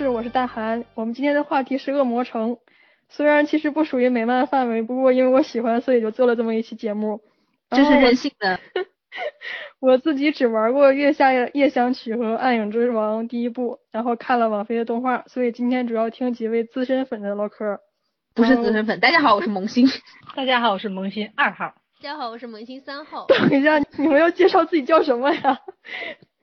我们新一期的美漫唠嗑室，我是大韩。我们今天的话题是恶魔城，虽然其实不属于美漫范围，不过因为我喜欢，所以就做了这么一期节目。这是任性的。我自己只玩过《月下夜想曲》和《暗影之王》第一部，然后看了网飞的动画，所以今天主要听几位资深粉的唠嗑。不是资深粉，大家好，我是萌新。大家好，我是萌新二号。大家好，我是萌新三号。等一下，你们要介绍自己叫什么呀？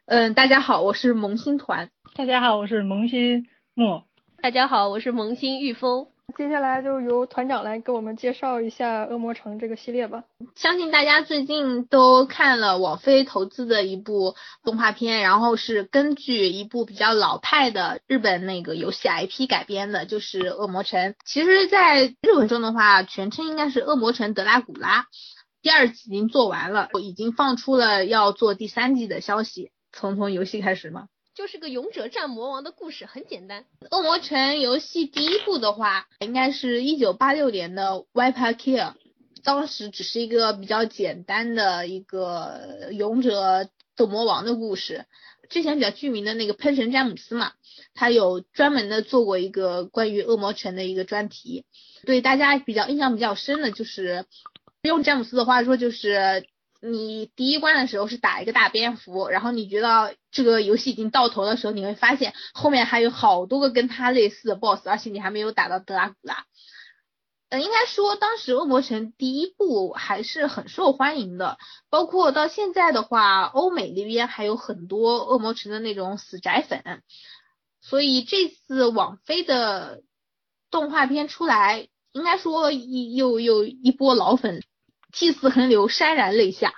嗯，大家好，我是萌新团。大家好，我是萌新莫。大家好，我是萌新玉峰。接下来就由团长来给我们介绍一下《恶魔城》这个系列吧。相信大家最近都看了网飞投资的一部动画片，然后是根据一部比较老派的日本那个游戏 IP 改编的，就是《恶魔城》。其实，在日文中的话，全称应该是《恶魔城德拉古拉》。第二季已经做完了，已经放出了要做第三季的消息。从从游戏开始吗？就是个勇者战魔王的故事，很简单。恶魔城游戏第一部的话，应该是一九八六年的《Viper Kill》，当时只是一个比较简单的一个勇者斗魔王的故事。之前比较著名的那个喷神詹姆斯嘛，他有专门的做过一个关于恶魔城的一个专题。对大家比较印象比较深的就是，用詹姆斯的话说就是。你第一关的时候是打一个大蝙蝠，然后你觉得这个游戏已经到头的时候，你会发现后面还有好多个跟他类似的 BOSS，而且你还没有打到德拉古拉。嗯，应该说当时恶魔城第一部还是很受欢迎的，包括到现在的话，欧美那边还有很多恶魔城的那种死宅粉。所以这次网飞的动画片出来，应该说又又一波老粉。涕泗横流，潸然泪下。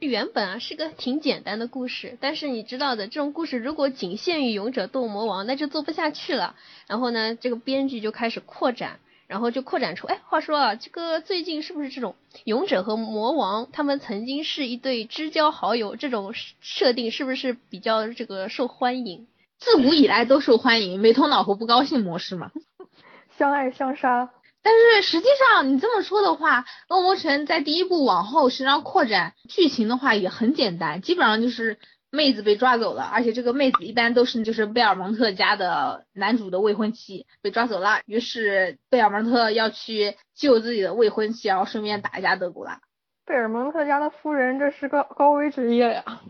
原本啊是个挺简单的故事，但是你知道的，这种故事如果仅限于勇者斗魔王，那就做不下去了。然后呢，这个编剧就开始扩展，然后就扩展出，哎，话说啊，这个最近是不是这种勇者和魔王他们曾经是一对知交好友，这种设定是不是比较这个受欢迎？自古以来都受欢迎，没头脑和不高兴模式嘛，相爱相杀。但是实际上，你这么说的话，恶魔城在第一部往后实际上扩展剧情的话也很简单，基本上就是妹子被抓走了，而且这个妹子一般都是就是贝尔蒙特家的男主的未婚妻被抓走了，于是贝尔蒙特要去救自己的未婚妻，然后顺便打一下德古拉。贝尔蒙特家的夫人，这是个高危职业呀。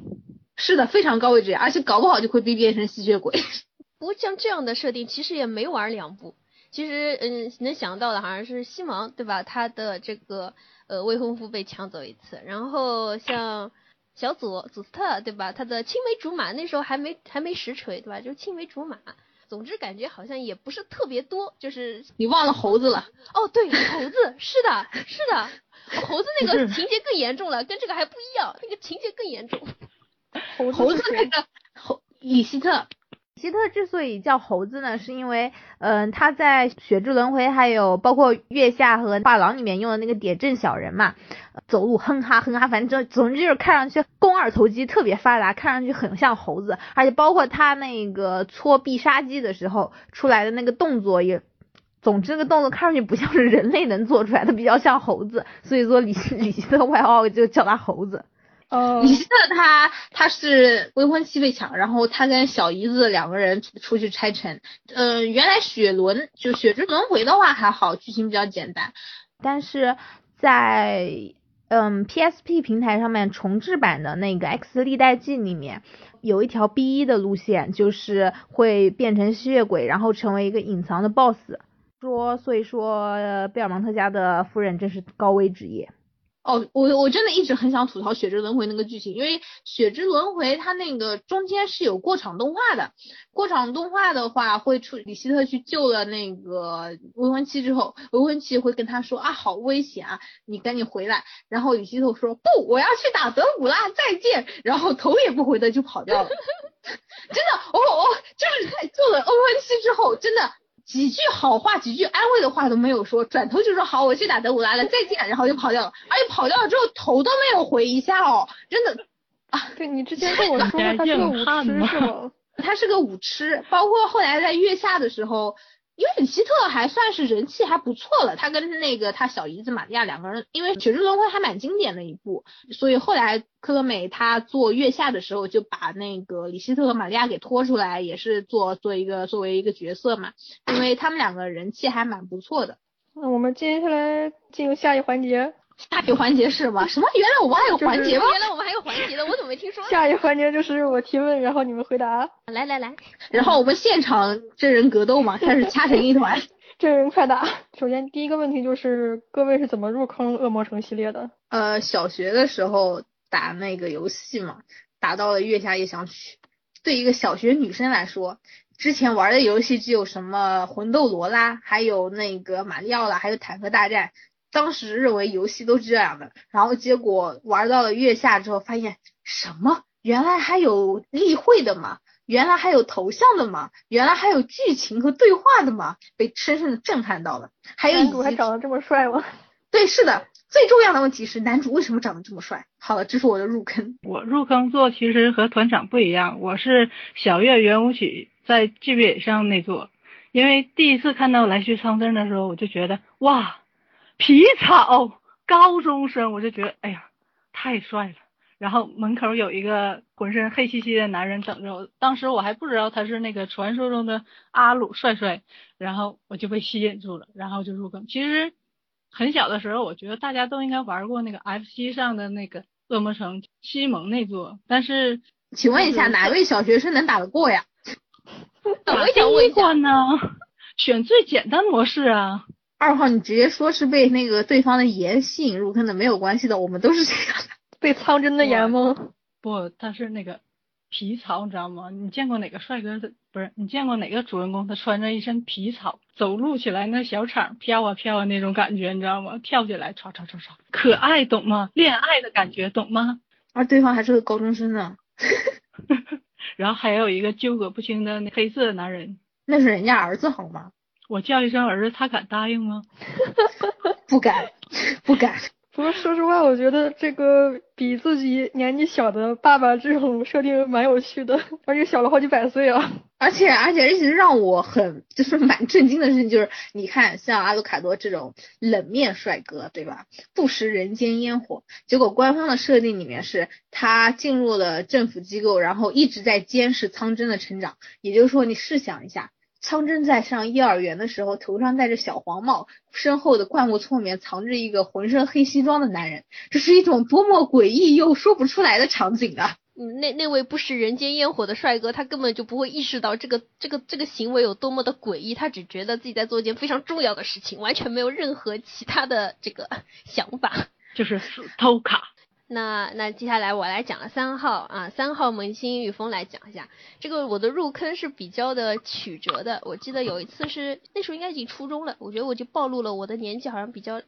是的，非常高危职业，而且搞不好就会被变成吸血鬼。不过像这样的设定，其实也没玩两部。其实，嗯，能想到的好像是西蒙，对吧？他的这个呃未婚夫被抢走一次，然后像小佐祖斯特，对吧？他的青梅竹马那时候还没还没实锤，对吧？就是青梅竹马。总之感觉好像也不是特别多，就是你忘了猴子了？哦，对，猴子，是的，是的，猴子那个情节更严重了，跟这个还不一样，那个情节更严重。猴子那个猴李希特。希特之所以叫猴子呢，是因为，嗯，他在《雪之轮回》还有包括《月下》和《画廊》里面用的那个点阵小人嘛，走路哼哈哼哈，反正总之就是看上去肱二头肌特别发达，看上去很像猴子，而且包括他那个搓必杀技的时候出来的那个动作也，总之这个动作看上去不像是人类能做出来的，比较像猴子，所以说李李希特外号就叫他猴子。哦，李希特他他是未婚妻被抢，然后他跟小姨子两个人出去拆城。呃，原来血轮就血之轮回的话还好，剧情比较简单，但是在嗯 PSP 平台上面重置版的那个 X 历代记里面，有一条 B 一的路线，就是会变成吸血鬼，然后成为一个隐藏的 BOSS。说，所以说贝尔蒙特家的夫人真是高危职业。哦，我我真的一直很想吐槽《血之轮回》那个剧情，因为《血之轮回》它那个中间是有过场动画的，过场动画的话会出李希特去救了那个未婚妻之后，未婚妻会跟他说啊，好危险啊，你赶紧回来。然后李希特说不，我要去打德古拉，再见。然后头也不回的就跑掉了。真的，我我就是在救了未婚妻之后，真的。几句好话，几句安慰的话都没有说，转头就说好，我去打德古拉了，再见，然后就跑掉了，而且跑掉了之后头都没有回一下哦，真的啊，对你之前跟我说 他是个舞痴是吗？他是个舞痴，包括后来在月下的时候，因为李希特还算是人气还不错了，他跟那个他小姨子玛利亚两个人，因为《血之轮回》还蛮经典的一部，所以后来科乐美他做月下的时候就把那个李希特和玛利亚给拖出来，也是做做一个作为一个角色嘛，因为他们两个人气还蛮不错的。那我们接下来进入下一环节。下一环节是什么？什么？原来我们还有环节吗？原来我们还有环节的，我怎么没听说？下一环节就是我提问，然后你们回答。来来来，然后我们现场真人格斗嘛，开始掐成一团。真人快打。首先第一个问题就是各位是怎么入坑恶魔城系列的？呃，小学的时候打那个游戏嘛，打到了月下夜想曲。对一个小学女生来说，之前玩的游戏只有什么魂斗罗啦，还有那个马里奥啦，还有坦克大战。当时认为游戏都是这样的，然后结果玩到了月下之后，发现什么？原来还有例会的嘛？原来还有头像的嘛？原来还有剧情和对话的嘛？被深深的震撼到了。还有男主还长得这么帅吗？对，是的。最重要的问题是男主为什么长得这么帅？好了，这是我的入坑。我入坑做其实和团长不一样，我是小月圆舞曲在剧本上那座，因为第一次看到来去苍生的时候，我就觉得哇。皮草高中生，我就觉得哎呀，太帅了。然后门口有一个浑身黑漆漆的男人等着我，当时我还不知道他是那个传说中的阿鲁帅帅，然后我就被吸引住了，然后就入坑。其实很小的时候，我觉得大家都应该玩过那个 FC 上的那个恶魔城西蒙那座，但是请问一下，哪位小学生能打得过呀？我也想问一下呢，选最简单模式啊。二号，你直接说是被那个对方的颜吸引入坑的，没有关系的，我们都是这样的。被苍真的颜吗？不，他是那个皮草，你知道吗？你见过哪个帅哥的？不是，你见过哪个主人公他穿着一身皮草，走路起来那小场飘啊飘啊那种感觉，你知道吗？跳起来唰唰唰唰，可爱，懂吗？恋爱的感觉，懂吗？而对方还是个高中生呢。然后还有一个纠葛不清的那黑色的男人，那是人家儿子好吗？我叫一声儿子，他敢答应吗？不敢，不敢。不过说实话，我觉得这个比自己年纪小的爸爸这种设定蛮有趣的，而且小了好几百岁啊。而 且而且，其实让我很就是蛮震惊的事情就是，你看像阿鲁卡多这种冷面帅哥，对吧？不食人间烟火，结果官方的设定里面是他进入了政府机构，然后一直在监视苍真的成长。也就是说，你试想一下。苍真在上幼儿园的时候，头上戴着小黄帽，身后的灌木丛里面藏着一个浑身黑西装的男人，这是一种多么诡异又说不出来的场景啊！嗯，那那位不食人间烟火的帅哥，他根本就不会意识到这个这个这个行为有多么的诡异，他只觉得自己在做一件非常重要的事情，完全没有任何其他的这个 想法，就是偷卡。那那接下来我来讲了三号啊，三号萌新雨峰来讲一下这个我的入坑是比较的曲折的。我记得有一次是那时候应该已经初中了，我觉得我就暴露了我的年纪好像比较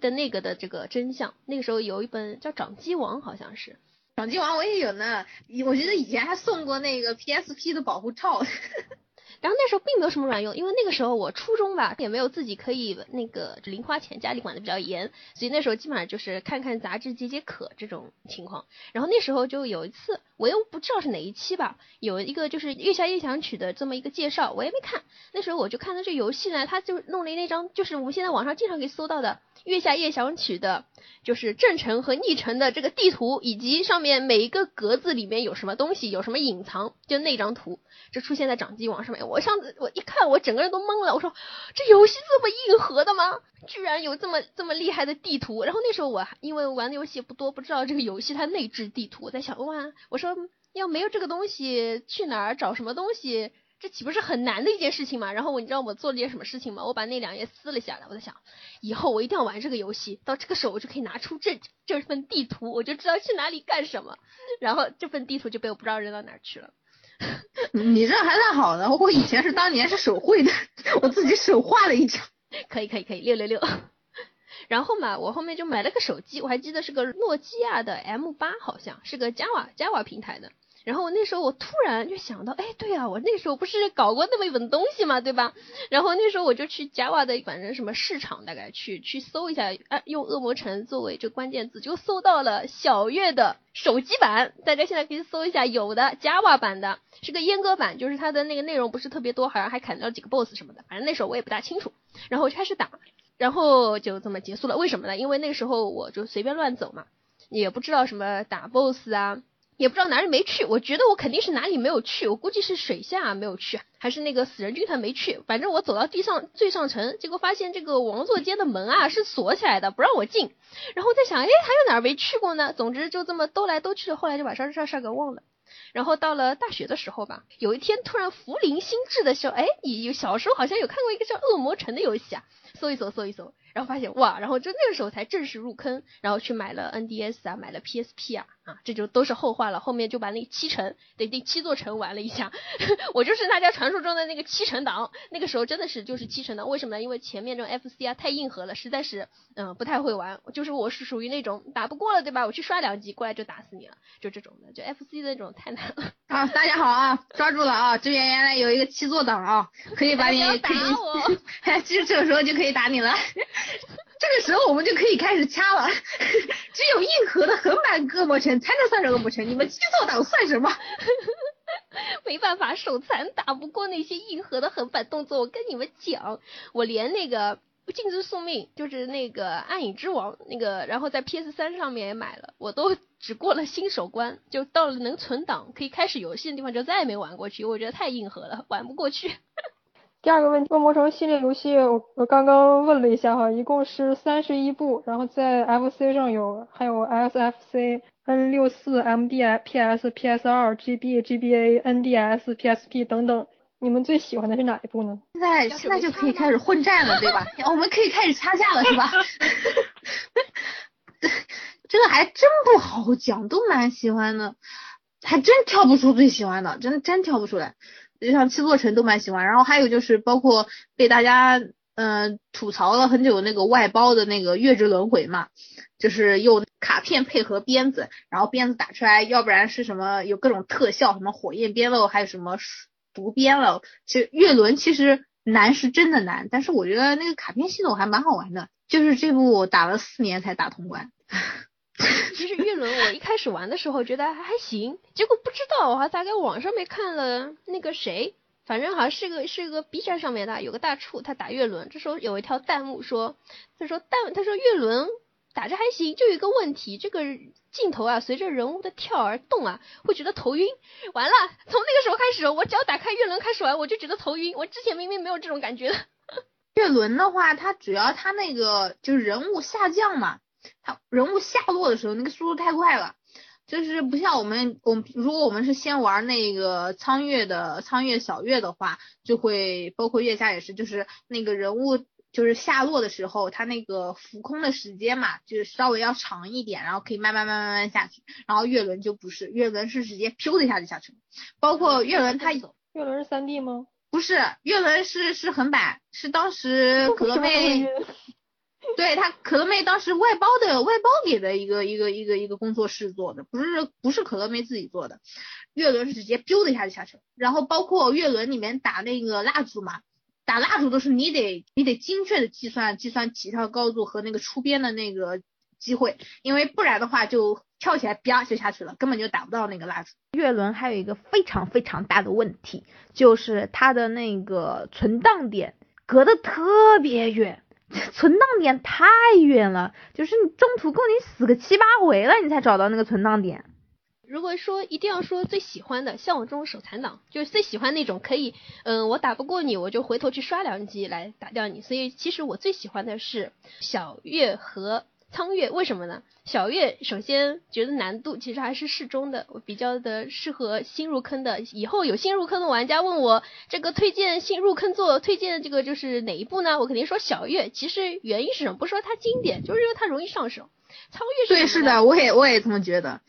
的那个的这个真相。那个时候有一本叫《掌机王》，好像是《掌机王》，我也有呢。我觉得以前还送过那个 PSP 的保护套。然后那时候并没有什么卵用，因为那个时候我初中吧，也没有自己可以那个零花钱，家里管的比较严，所以那时候基本上就是看看杂志解解渴这种情况。然后那时候就有一次，我又不知道是哪一期吧，有一个就是《月下夜想曲》的这么一个介绍，我也没看。那时候我就看到这游戏呢，他就弄了那张，就是我们现在网上经常可以搜到的《月下夜想曲》的，就是正城和逆城的这个地图，以及上面每一个格子里面有什么东西，有什么隐藏，就那张图，就出现在掌机网上面。我上次我一看，我整个人都懵了。我说这游戏这么硬核的吗？居然有这么这么厉害的地图。然后那时候我因为玩的游戏不多，不知道这个游戏它内置地图。我在想哇，我说要没有这个东西，去哪儿找什么东西？这岂不是很难的一件事情吗？然后我你知道我做了件什么事情吗？我把那两页撕了下来。我在想，以后我一定要玩这个游戏，到这个时候我就可以拿出这这份地图，我就知道去哪里干什么。然后这份地图就被我不知道扔到哪儿去了。你这还算好的，我以前是当年是手绘的，我自己手画了一张。可以可以可以，六六六。然后嘛，我后面就买了个手机，我还记得是个诺基亚的 M 八，好像是个 Java Java 平台的。然后那时候我突然就想到，哎，对啊、我那时候不是搞过那么一本东西嘛，对吧？然后那时候我就去 Java 的反正什么市场，大概去去搜一下，啊，用恶魔城作为这关键字，就搜到了小月的手机版。大家现在可以搜一下，有的 Java 版的是个阉割版，就是它的那个内容不是特别多，好像还砍掉几个 BOSS 什么的。反正那时候我也不大清楚，然后我开始打，然后就这么结束了。为什么呢？因为那时候我就随便乱走嘛，也不知道什么打 BOSS 啊。也不知道哪里没去，我觉得我肯定是哪里没有去，我估计是水下没有去，还是那个死人军团没去。反正我走到地上最上层，结果发现这个王座间的门啊是锁起来的，不让我进。然后在想，哎，还有哪儿没去过呢？总之就这么兜来兜去，后来就把这事儿给忘了。然后到了大学的时候吧，有一天突然福临心智的时候，哎，你小时候好像有看过一个叫《恶魔城》的游戏啊，搜一搜，搜一搜，然后发现哇，然后就那个时候才正式入坑，然后去买了 NDS 啊，买了 PSP 啊，啊，这就都是后话了。后面就把那七城，对，那七座城玩了一下，我就是大家传说中的那个七城党，那个时候真的是就是七城党。为什么呢？因为前面这种 FC 啊太硬核了，实在是嗯不太会玩。就是我是属于那种打不过了，对吧？我去刷两级过来就打死你了，就这种的，就 FC 的那种太难了。啊，大家好啊，抓住了啊！这边原来有一个七座党啊，可以把你打可以，我其实这个时候就可以可以打你了。这个时候我们就可以开始掐了。只有硬核的横版恶魔城才能算是恶魔城，你们七座党算什么？没办法，手残打不过那些硬核的横版动作。我跟你们讲，我连那个镜之宿命，就是那个暗影之王那个，然后在 PS 三上面也买了，我都只过了新手关，就到了能存档可以开始游戏的地方，就再也没玩过去。我觉得太硬核了，玩不过去。第二个问题，恶魔城系列游戏，我我刚刚问了一下哈，一共是三十一部，然后在 FC 上有，还有 SFC、N 六四、MD、PS、PS 二、GB、GBA、NDS、PSP 等等，你们最喜欢的是哪一部呢？现在现在就可以开始混战了，对吧？我们可以开始掐架了，是吧？这个还真不好讲，都蛮喜欢的，还真挑不出最喜欢的，真的真挑不出来。就像七座城都蛮喜欢，然后还有就是包括被大家嗯、吐槽了很久那个外包的那个月之轮回嘛，就是用卡片配合鞭子，然后鞭子打出来，要不然是什么有各种特效，什么火焰鞭喽，还有什么毒鞭喽。其实月轮其实难是真的难，但是我觉得那个卡片系统还蛮好玩的，就是这部我打了四年才打通关。其实月轮我一开始玩的时候觉得还还行，结果不知道我还大概网上面看了那个谁，反正好像是个是个 B 站上面的有个大处他打月轮，这时候有一条弹幕说，他说弹他说月轮打着还行，就有一个问题，这个镜头啊随着人物的跳而动啊，会觉得头晕。完了，从那个时候开始，我只要打开月轮开始玩，我就觉得头晕。我之前明明没有这种感觉的。月轮的话，它主要它那个就是人物下降嘛，它人物下落的时候那个速度太快了，就是不像我们我们如果我们是先玩那个苍月的苍月小月的话，就会包括月下也是，就是那个人物就是下落的时候，它那个浮空的时间嘛，就是稍微要长一点，然后可以慢慢慢慢慢慢下去，然后月轮就不是，月轮是直接飘的一下就下去了，包括月轮它月轮是三 D 吗？不是月轮是是横版，是当时可乐妹。对他可乐妹当时外包的外包给的一个一个一个一个工作室做的，不是不是可乐妹自己做的。月轮是直接飚的一下就下去了，然后包括月轮里面打那个蜡烛嘛，打蜡烛都是你得你得精确的计算计算起跳高度和那个出边的那个机会，因为不然的话就跳起来啪就下去了，根本就打不到那个蜡烛。月轮还有一个非常非常大的问题，就是它的那个存档点隔得特别远。存档点太远了，就是你中途够你死个七八回了，你才找到那个存档点。如果说一定要说最喜欢的，像我这种手残党，就是最喜欢那种可以，嗯，我打不过你，我就回头去刷两级来打掉你。所以其实我最喜欢的是小月和苍月，为什么呢？小月首先觉得难度其实还是适中的，我比较的适合新入坑的。以后有新入坑的玩家问我这个推荐新入坑做，推荐这个就是哪一部呢？我肯定说小月。其实原因是什么？不是说它经典，就是因为它容易上手。苍月是对，是的，我也我也这么觉得。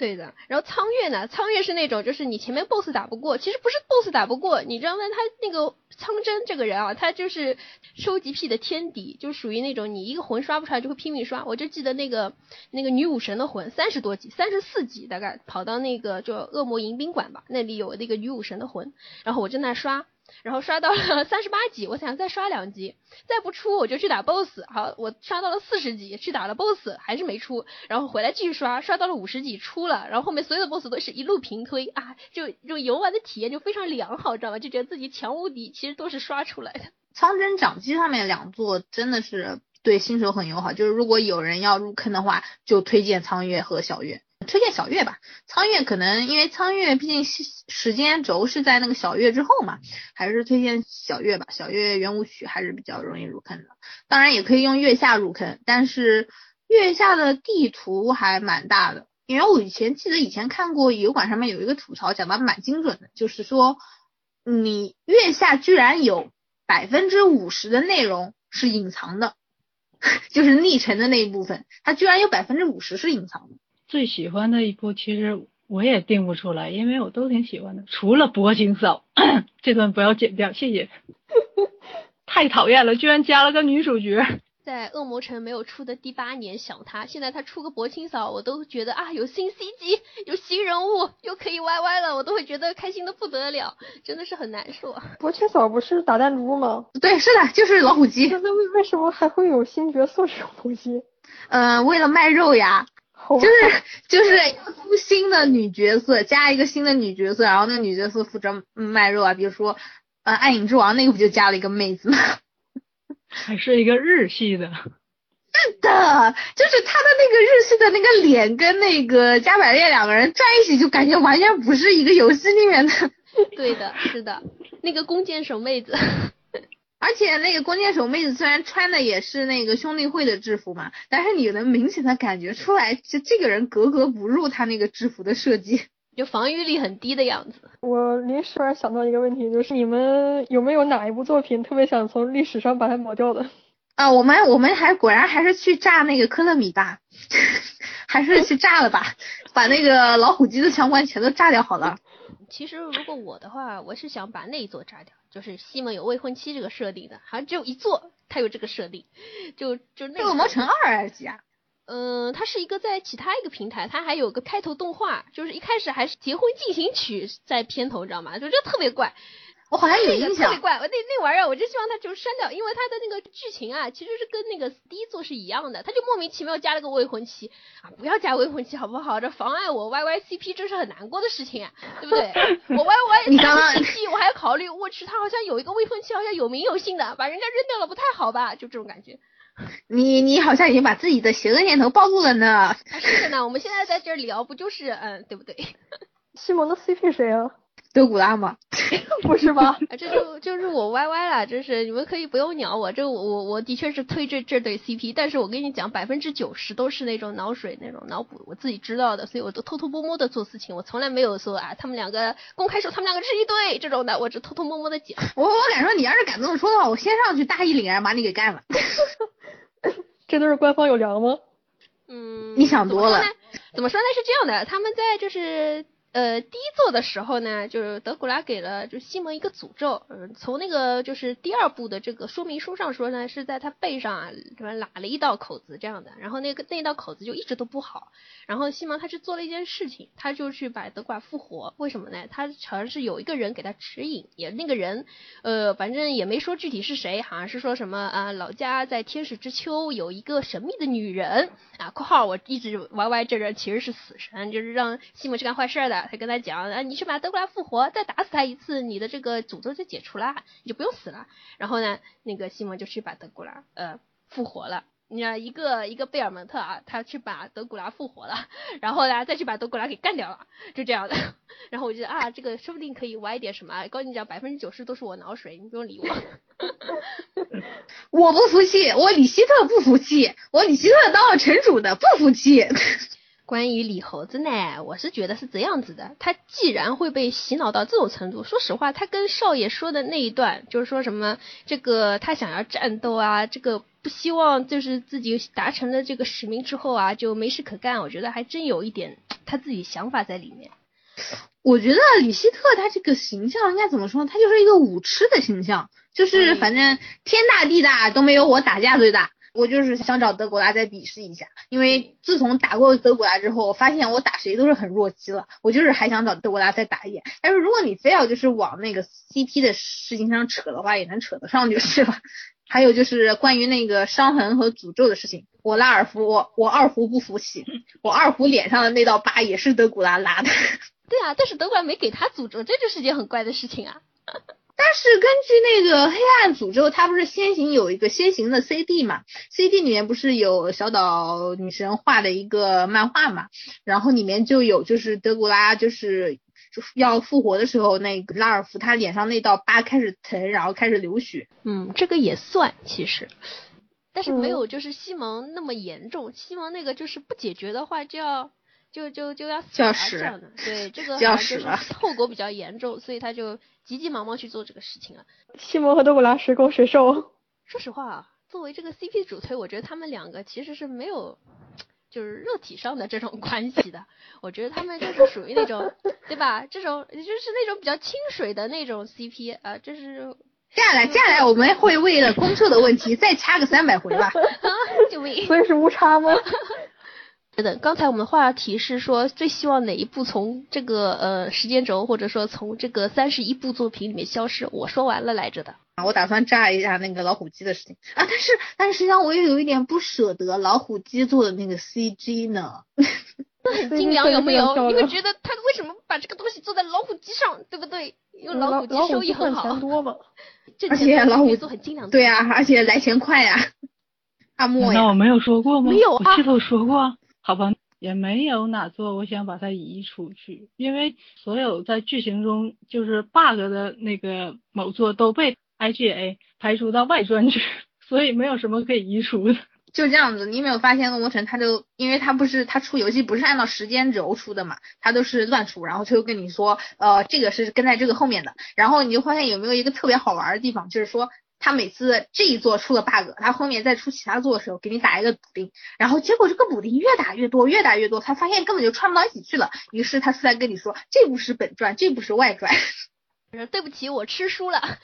对的，然后苍月呢？苍月是那种，就是你前面 boss 打不过，其实不是 boss 打不过，你知道吗？他那个苍真这个人啊，他就是收集癖的天敌，就属于那种你一个魂刷不出来就会拼命刷。我就记得那个那个女武神的魂，三十多级，三十四级大概跑到那个就恶魔迎宾馆吧，那里有那个女武神的魂，然后我正在刷。然后刷到了三十八级，我想再刷两级，再不出我就去打 boss。好，我刷到了四十级，去打了 boss，还是没出。然后回来继续刷，刷到了五十级出了。然后后面所有的 boss 都是一路平推啊，就就游玩的体验就非常良好，知道吗？就觉得自己强无敌，其实都是刷出来的。苍真掌机上面两座真的是对新手很友好，就是如果有人要入坑的话，就推荐苍月和小月。推荐小月吧，苍月可能因为苍月毕竟时间轴是在那个小月之后嘛，还是推荐小月吧。小月圆舞曲还是比较容易入坑的，当然也可以用月下入坑，但是月下的地图还蛮大的。因为我以前记得以前看过油管上面有一个吐槽讲的蛮精准的，就是说你月下居然有百分之五十的内容是隐藏的，就是逆城的那一部分，它居然有百分之五十是隐藏的。最喜欢的一部其实我也定不出来，因为我都挺喜欢的，除了薄情嫂，这段不要剪掉，谢谢。太讨厌了，居然加了个女主角。在恶魔城没有出的第八年想他，现在他出个薄情嫂，我都觉得啊有新 CG，有新人物，又可以 YY 了，我都会觉得开心的不得了，真的是很难受。薄情嫂不是打弹珠吗？对，是的，就是老虎机。那为为什么还会有新角色这种东西？嗯，为了卖肉呀。就是就是要出新的女角色，加一个新的女角色，然后那个女角色负责卖肉啊，比如说呃暗影之王那个不就加了一个妹子吗？还是一个日系的。是的，就是他的那个日系的那个脸跟那个加百列两个人在一起，就感觉完全不是一个游戏里面的。对的，是的，那个弓箭手妹子。而且那个弓箭手妹子虽然穿的也是那个兄弟会的制服嘛，但是你能明显的感觉出来，就这个人格格不入他那个制服的设计，就防御力很低的样子。我临时突然想到一个问题，就是你们有没有哪一部作品特别想从历史上把它抹掉的？啊，我们我们还果然还是去炸那个科勒米吧，还是去炸了吧，把那个老虎机的相关全都炸掉好了。其实如果我的话，我是想把那一座炸掉，就是西蒙有未婚妻这个设定的，好像只有一座，它有这个设定，就就那个。恶魔城二还是几啊？嗯，它是一个在其他一个平台，它还有个开头动画，就是一开始还是结婚进行曲在片头，你知道吗？就这特别怪。我好像有印象，特别怪，我那那玩意儿，我就希望它就删掉，因为它的那个剧情啊，其实是跟那个第一座是一样的，他就莫名其妙加了个未婚妻啊，不要加未婚妻好不好？这妨碍我 Y Y C P，这是很难过的事情啊，对不对？我 Y Y C P，我还要考虑，我去，他好像有一个未婚妻，好像有名有姓的，把人家扔掉了不太好吧？就这种感觉。你你好像已经把自己的邪恶念头暴露了呢。是的呢，我们现在在这聊，不就是嗯，对不对？西蒙的 C P 谁啊？德古拉吗？不是吧？这就就是我歪歪了，真是你们可以不用鸟我，这我我我的确是推这这对 CP，但是我跟你讲，百分之九十都是那种脑水那种脑补，我自己知道的，所以我都偷偷摸摸的做事情，我从来没有说啊，他们两个公开说他们两个是一对这种的，我只偷偷摸摸的讲。我我敢说，你要是敢这么说的话，我先上去大义凛然把你给干了。这都是官方有粮吗？嗯，你想多了。怎么说呢？是这样的，他们在就是。呃，第一座的时候呢，就是德古拉给了就西蒙一个诅咒，嗯，从那个就是第二部的这个说明书上说呢，是在他背上啊，什么拉了一道口子这样的，然后那个那道口子就一直都不好，然后西蒙他是做了一件事情，他就去把德古拉复活，为什么呢？他好像是有一个人给他指引，也那个人，呃，反正也没说具体是谁，好像是说什么啊，老家在天使之丘有一个神秘的女人啊，括号我一直 Y Y 这人其实是死神，就是让西蒙去干坏事的。他跟他讲，啊，你去把德古拉复活，再打死他一次，你的这个诅咒就解除了，你就不用死了。然后呢，那个西蒙就去把德古拉呃复活了。你看一个一个贝尔蒙特啊，他去把德古拉复活了，然后呢再去把德古拉给干掉了，就这样的。然后我觉得啊，这个说不定可以歪点什么。告诉你讲，百分之九十都是我脑水，你不用理我。我不服气，我李希特不服气，我李希特当了城主的不服气。关于李猴子呢，我是觉得是这样子的，他既然会被洗脑到这种程度，说实话，他跟少爷说的那一段，就是说什么这个他想要战斗啊，这个不希望就是自己达成了这个使命之后啊，就没事可干。我觉得还真有一点他自己想法在里面。我觉得李希特他这个形象应该怎么说？他就是一个武痴的形象，就是反正天大地大都没有我打架最大。我就是想找德古拉再比试一下，因为自从打过德古拉之后，我发现我打谁都是很弱鸡了。我就是还想找德古拉再打一眼。但是如果你非要就是往那个 CP 的事情上扯的话，也能扯得上就是了。还有就是关于那个伤痕和诅咒的事情，我拉尔夫，我我二胡不服气，我二胡脸上的那道疤也是德古拉拉的。对啊，但是德古拉没给他诅咒，这就是件很怪的事情啊。但是根据那个黑暗诅咒，它不是先行有一个先行的 CD 嘛？CD 里面不是有小岛女神画的一个漫画嘛？然后里面就有就是德古拉就是要复活的时候，那个拉尔夫他脸上那道疤开始疼，然后开始流血。嗯，这个也算其实，但是没有就是西蒙那么严重。西蒙那个就是不解决的话就要。就就就要死这样的，对这个就要是后果比较严重，所以他就急急忙忙去做这个事情了。西蒙和德古拉谁攻谁受？说实话，作为这个 CP 主推，我觉得他们两个其实是没有就是肉体上的这种关系的。我觉得他们就是属于那种，对吧？这种就是那种比较清水的那种 CP 啊，就是。接下来，接下来我们会为了公测的问题再掐个三百回吧。救命！所以是误差吗？的，刚才我们的话题是说最希望哪一部从这个呃时间轴或者说从这个三十一部作品里面消失？我说完了来着的。我打算炸一下那个老虎机的事情啊，但是但是实际上我也有一点不舍得老虎机做的那个 CG 呢。很精 良有没有？你会觉得他为什么把这个东西做在老虎机上，对不对？因为老虎机收益很好。多嘛。而且老虎做很精良。对啊，而且来钱快呀。阿莫呀。那我没有说过吗？没有啊。我记得我说过。好吧，也没有哪座我想把它移出去，因为所有在剧情中就是 bug 的那个某座都被 IGA 排除到外专去，所以没有什么可以移除的。就这样子，你有没有发现恶魔城它就因为它不是它出游戏不是按照时间轴出的嘛，它都是乱出，然后他就跟你说，呃，这个是跟在这个后面的，然后你就发现有没有一个特别好玩的地方，就是说。他每次这一座出了 bug，他后面再出其他座的时候，给你打一个补丁，然后结果这个补丁越打越多，越打越多，他发现根本就串不到一起去了。于是他出来跟你说，这不是本传，这不是外传。对不起，我吃书了。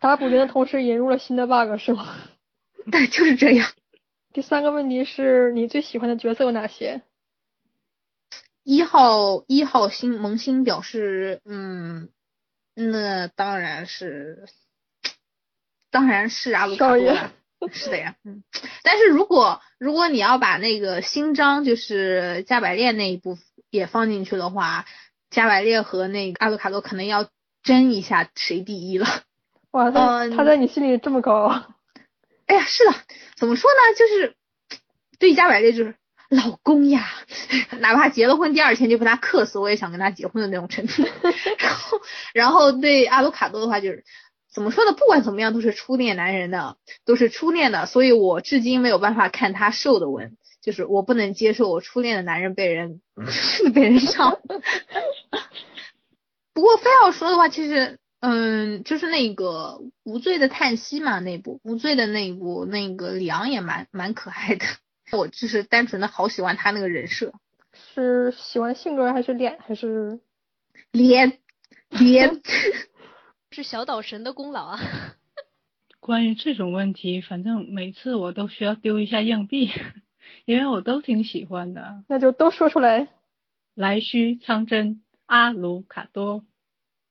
打补丁的同时引入了新的 bug 是吗？对，就是这样。第三个问题是你最喜欢的角色有哪些？一号一号星萌新表示，嗯，那当然是。当然是阿鲁卡多，是的呀，嗯，但是如果如果你要把那个新章就是加百列那一部也放进去的话，加百列和那个阿鲁卡多可能要争一下谁第一了。哇，他他在你心里这么高？哎呀，是的，怎么说呢？就是对加百列就是老公呀，哪怕结了婚第二天就被他克死，我也想跟他结婚的那种程度。然后然后对阿鲁卡多的话就是。怎么说呢？不管怎么样，都是初恋男人的，都是初恋的，所以我至今没有办法看他瘦的文，就是我不能接受我初恋的男人被人 被人伤。不过非要说的话，其实，嗯，就是那个无罪的叹息嘛，那部无罪的那一部，那个李昂也蛮蛮可爱的，我就是单纯的好喜欢他那个人设。是喜欢性格还是脸还是脸脸？是小岛神的功劳啊！关于这种问题，反正每次我都需要丢一下硬币，因为我都挺喜欢的。那就都说出来。来须苍真、阿卢卡多、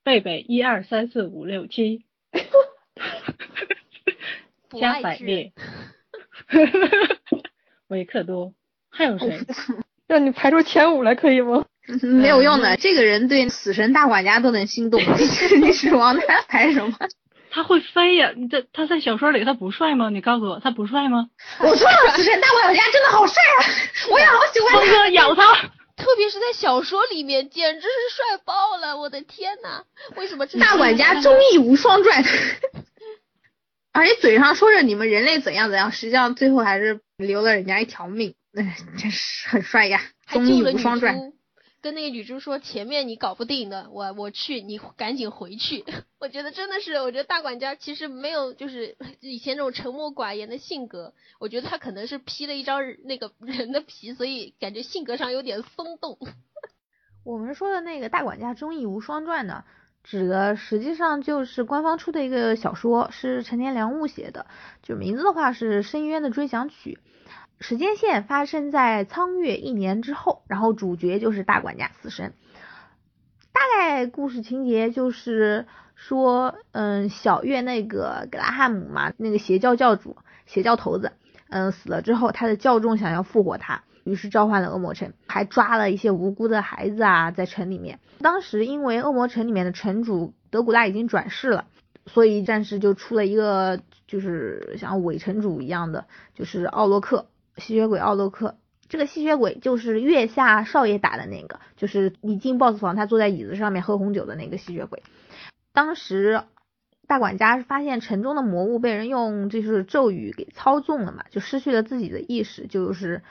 贝贝一二三四五六七，加百列，维克多，还有谁？让你排出前五来可以吗？没有用的，这个人对死神大管家都能心动，你指望他拍什么？他会飞呀！你这他在小说里他不帅吗？你告诉我他不帅吗？我错了，死神大管家真的好帅啊！我也好喜欢。峰哥咬他，特别是在小说里面，简直是帅爆了！我的天呐，为什么大管家忠义无双传？而且嘴上说着你们人类怎样怎样，实际上最后还是留了人家一条命，哎，真是很帅呀！忠义无双传。跟那个女猪说前面你搞不定的，我我去，你赶紧回去。我觉得真的是，我觉得大管家其实没有就是以前那种沉默寡言的性格，我觉得他可能是披了一张那个人的皮，所以感觉性格上有点松动。我们说的那个大管家忠义无双传呢，指的实际上就是官方出的一个小说，是陈天良悟写的，就名字的话是《深渊的追想曲》，时间线发生在苍月一年之后，然后主角就是大管家死神。大概故事情节就是说，嗯，小月那个格拉汉姆嘛，那个邪教教主、邪教头子，嗯，死了之后，他的教众想要复活他。于是召唤了恶魔城，还抓了一些无辜的孩子啊，在城里面。当时因为恶魔城里面的城主德古拉已经转世了，所以暂时就出了一个就是像伪城主一样的，就是奥洛克吸血鬼奥洛克。这个吸血鬼就是月下少爷打的那个，就是一进 BOSS 房他坐在椅子上面喝红酒的那个吸血鬼。当时大管家发现城中的魔物被人用就是咒语给操纵了嘛，就失去了自己的意识，就是。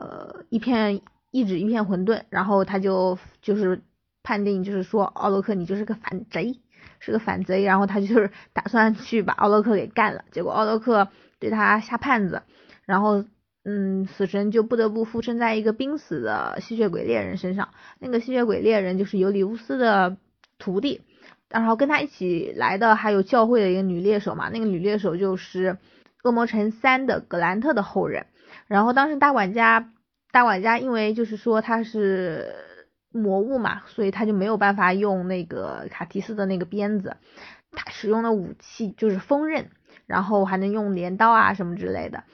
呃，一片一指一片混沌，然后他就就是判定，就是说奥洛克你就是个反贼，是个反贼，然后他就是 打算去把奥洛克给干了，结果奥洛克对他下判子，然后嗯，死神就不得不附身在一个濒死的吸血鬼猎人身上，那个吸血鬼猎人就是尤里乌斯的徒弟，然后跟他一起来的还有教会的一个女猎手嘛，那个女猎手就是恶魔城三的格兰特的后人。然后当时大管家，大管家因为就是说他是魔物嘛，所以他就没有办法用那个卡提斯的那个鞭子，他使用的武器就是锋刃，然后还能用镰刀啊什么之类的。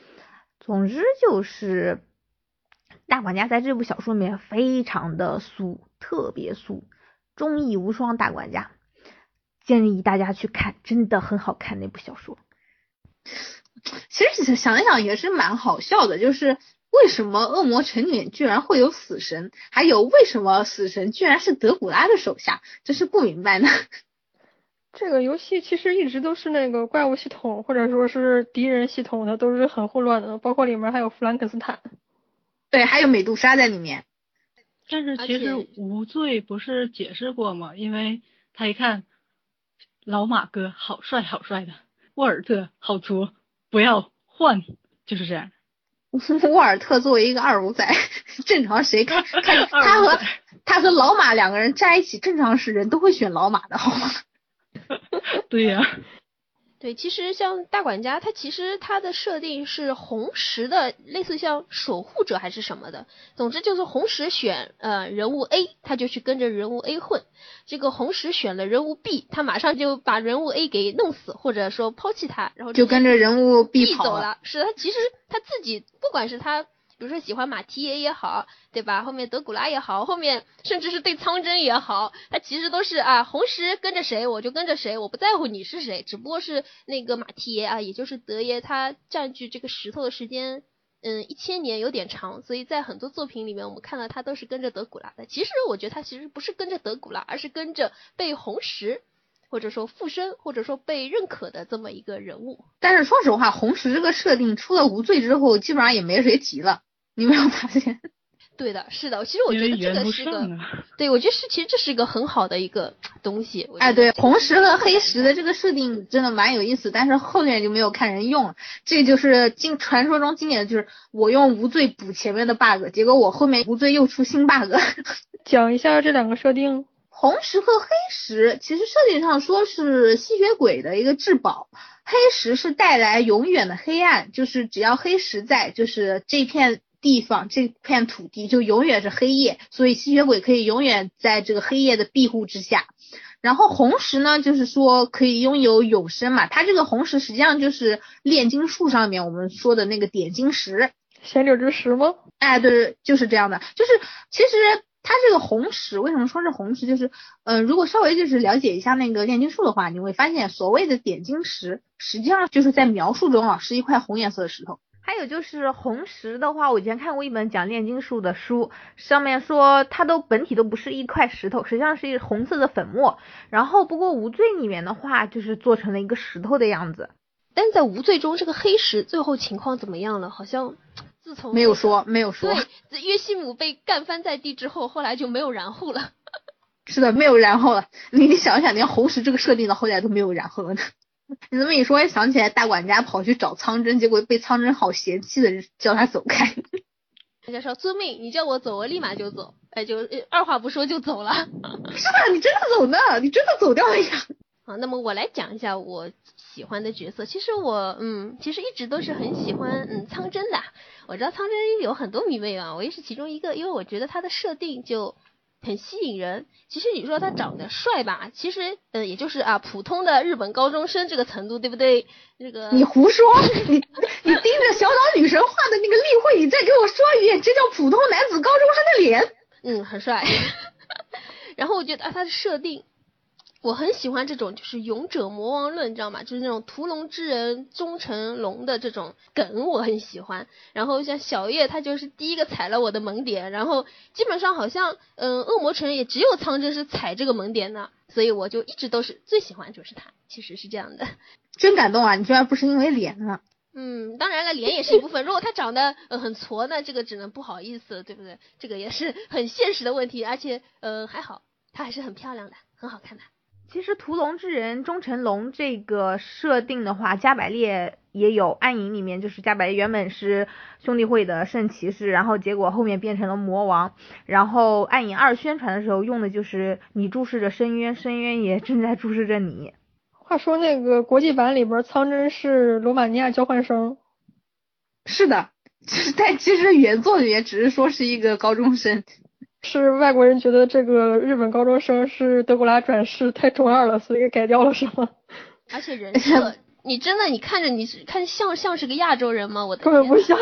总之就是大管家在这部小说里面非常的俗，特别俗，忠义无双大管家，建议大家去看，真的很好看那部小说。其实想一想也是蛮好笑的，就是为什么恶魔城里居然会有死神，还有为什么死神居然是德古拉的手下，真是不明白呢。这个游戏其实一直都是那个怪物系统或者说是敌人系统的都是很混乱的，包括里面还有弗兰肯斯坦，对，还有美杜莎在里面。但是其实无罪不是解释过吗？因为他一看老马哥好帅好帅的，沃尔特好挫。不要换，就是这样。沃尔特作为一个二五仔，正常谁看看 他和他和老马两个人在一起，正常是人都会选老马的好吗？对呀。对，其实像大管家，他其实他的设定是红石的，类似像守护者还是什么的。总之就是红石选呃人物 A，他就去跟着人物 A 混；这个红石选了人物 B，他马上就把人物 A 给弄死，或者说抛弃他，然后就跟着人物 B 走了。是他其实他自己不管是他。比如说喜欢马蹄爷也好，对吧？后面德古拉也好，后面甚至是对苍真也好，他其实都是啊，红石跟着谁我就跟着谁，我不在乎你是谁，只不过是那个马蹄爷啊，也就是德爷，他占据这个石头的时间，嗯，一千年有点长，所以在很多作品里面，我们看到他都是跟着德古拉的。其实我觉得他其实不是跟着德古拉，而是跟着被红石。或者说附身，或者说被认可的这么一个人物。但是说实话，红石这个设定出了无罪之后，基本上也没谁提了。你没有发现？对的，是的。其实我觉得这个是个，对我觉得是其实这是一个很好的一个东西。哎，对，红石和黑石的这个设定真的蛮有意思，但是后面就没有看人用了。这就是经传说中经典的就是我用无罪补前面的 bug，结果我后面无罪又出新 bug。讲一下这两个设定。红石和黑石其实设定上说是吸血鬼的一个至宝，黑石是带来永远的黑暗，就是只要黑石在，就是这片地方这片土地就永远是黑夜，所以吸血鬼可以永远在这个黑夜的庇护之下。然后红石呢，就是说可以拥有永生嘛，它这个红石实际上就是炼金术上面我们说的那个点金石，贤者之石吗？哎，对，就是这样的，就是其实。它这个红石为什么说是红石？就是，呃，如果稍微就是了解一下那个炼金术的话，你会发现所谓的点金石，实际上就是在描述中啊，是一块红颜色的石头。还有就是红石的话，我以前看过一本讲炼金术的书，上面说它都本体都不是一块石头，实际上是一红色的粉末。然后不过无罪里面的话，就是做成了一个石头的样子。但是在无罪中，这个黑石最后情况怎么样了？好像。自从没有说，没有说，对，这约西姆被干翻在地之后，后来就没有然后了。是的，没有然后了。你你想想，连红石这个设定到后来都没有然后了呢。你这么一说，也想起来大管家跑去找苍真，结果被苍真好嫌弃的叫他走开。人家说遵命，你叫我走，我立马就走，哎，就呃二话不说就走了。是的，你真的走呢，你真的走掉了呀。好，那么我来讲一下我喜欢的角色。其实我，嗯，其实一直都是很喜欢，嗯，苍真的。我知道苍真有很多迷妹啊，我也是其中一个，因为我觉得他的设定就很吸引人。其实你说他长得帅吧，其实，呃，也就是啊，普通的日本高中生这个程度，对不对？这个你胡说，你你盯着小岛女神画的那个例会，你再给我说一遍，这叫普通男子高中生的脸。嗯，很帅。然后我觉得啊，他的设定。我很喜欢这种就是勇者魔王论，你知道吗？就是那种屠龙之人终成龙的这种梗，我很喜欢。然后像小叶，他就是第一个踩了我的萌点，然后基本上好像，嗯，恶魔城也只有苍真是踩这个萌点的，所以我就一直都是最喜欢就是他，其实是这样的。真感动啊！你居然不是因为脸啊？嗯，当然了，脸也是一部分。如果他长得呃很矬，那这个只能不好意思，对不对？这个也是很现实的问题，而且呃还好，他还是很漂亮的，很好看的。其实屠龙之人终成龙这个设定的话，加百列也有暗影里面，就是加百列原本是兄弟会的圣骑士，然后结果后面变成了魔王。然后暗影二宣传的时候用的就是你注视着深渊，深渊也正在注视着你。话说那个国际版里边，苍真是罗马尼亚交换生。是的，但其实原作里面只是说是一个高中生。是外国人觉得这个日本高中生是德古拉转世太中二了，所以改掉了，是吗？而且人 设，你真的你看着你看像像是个亚洲人吗？我的根本不像，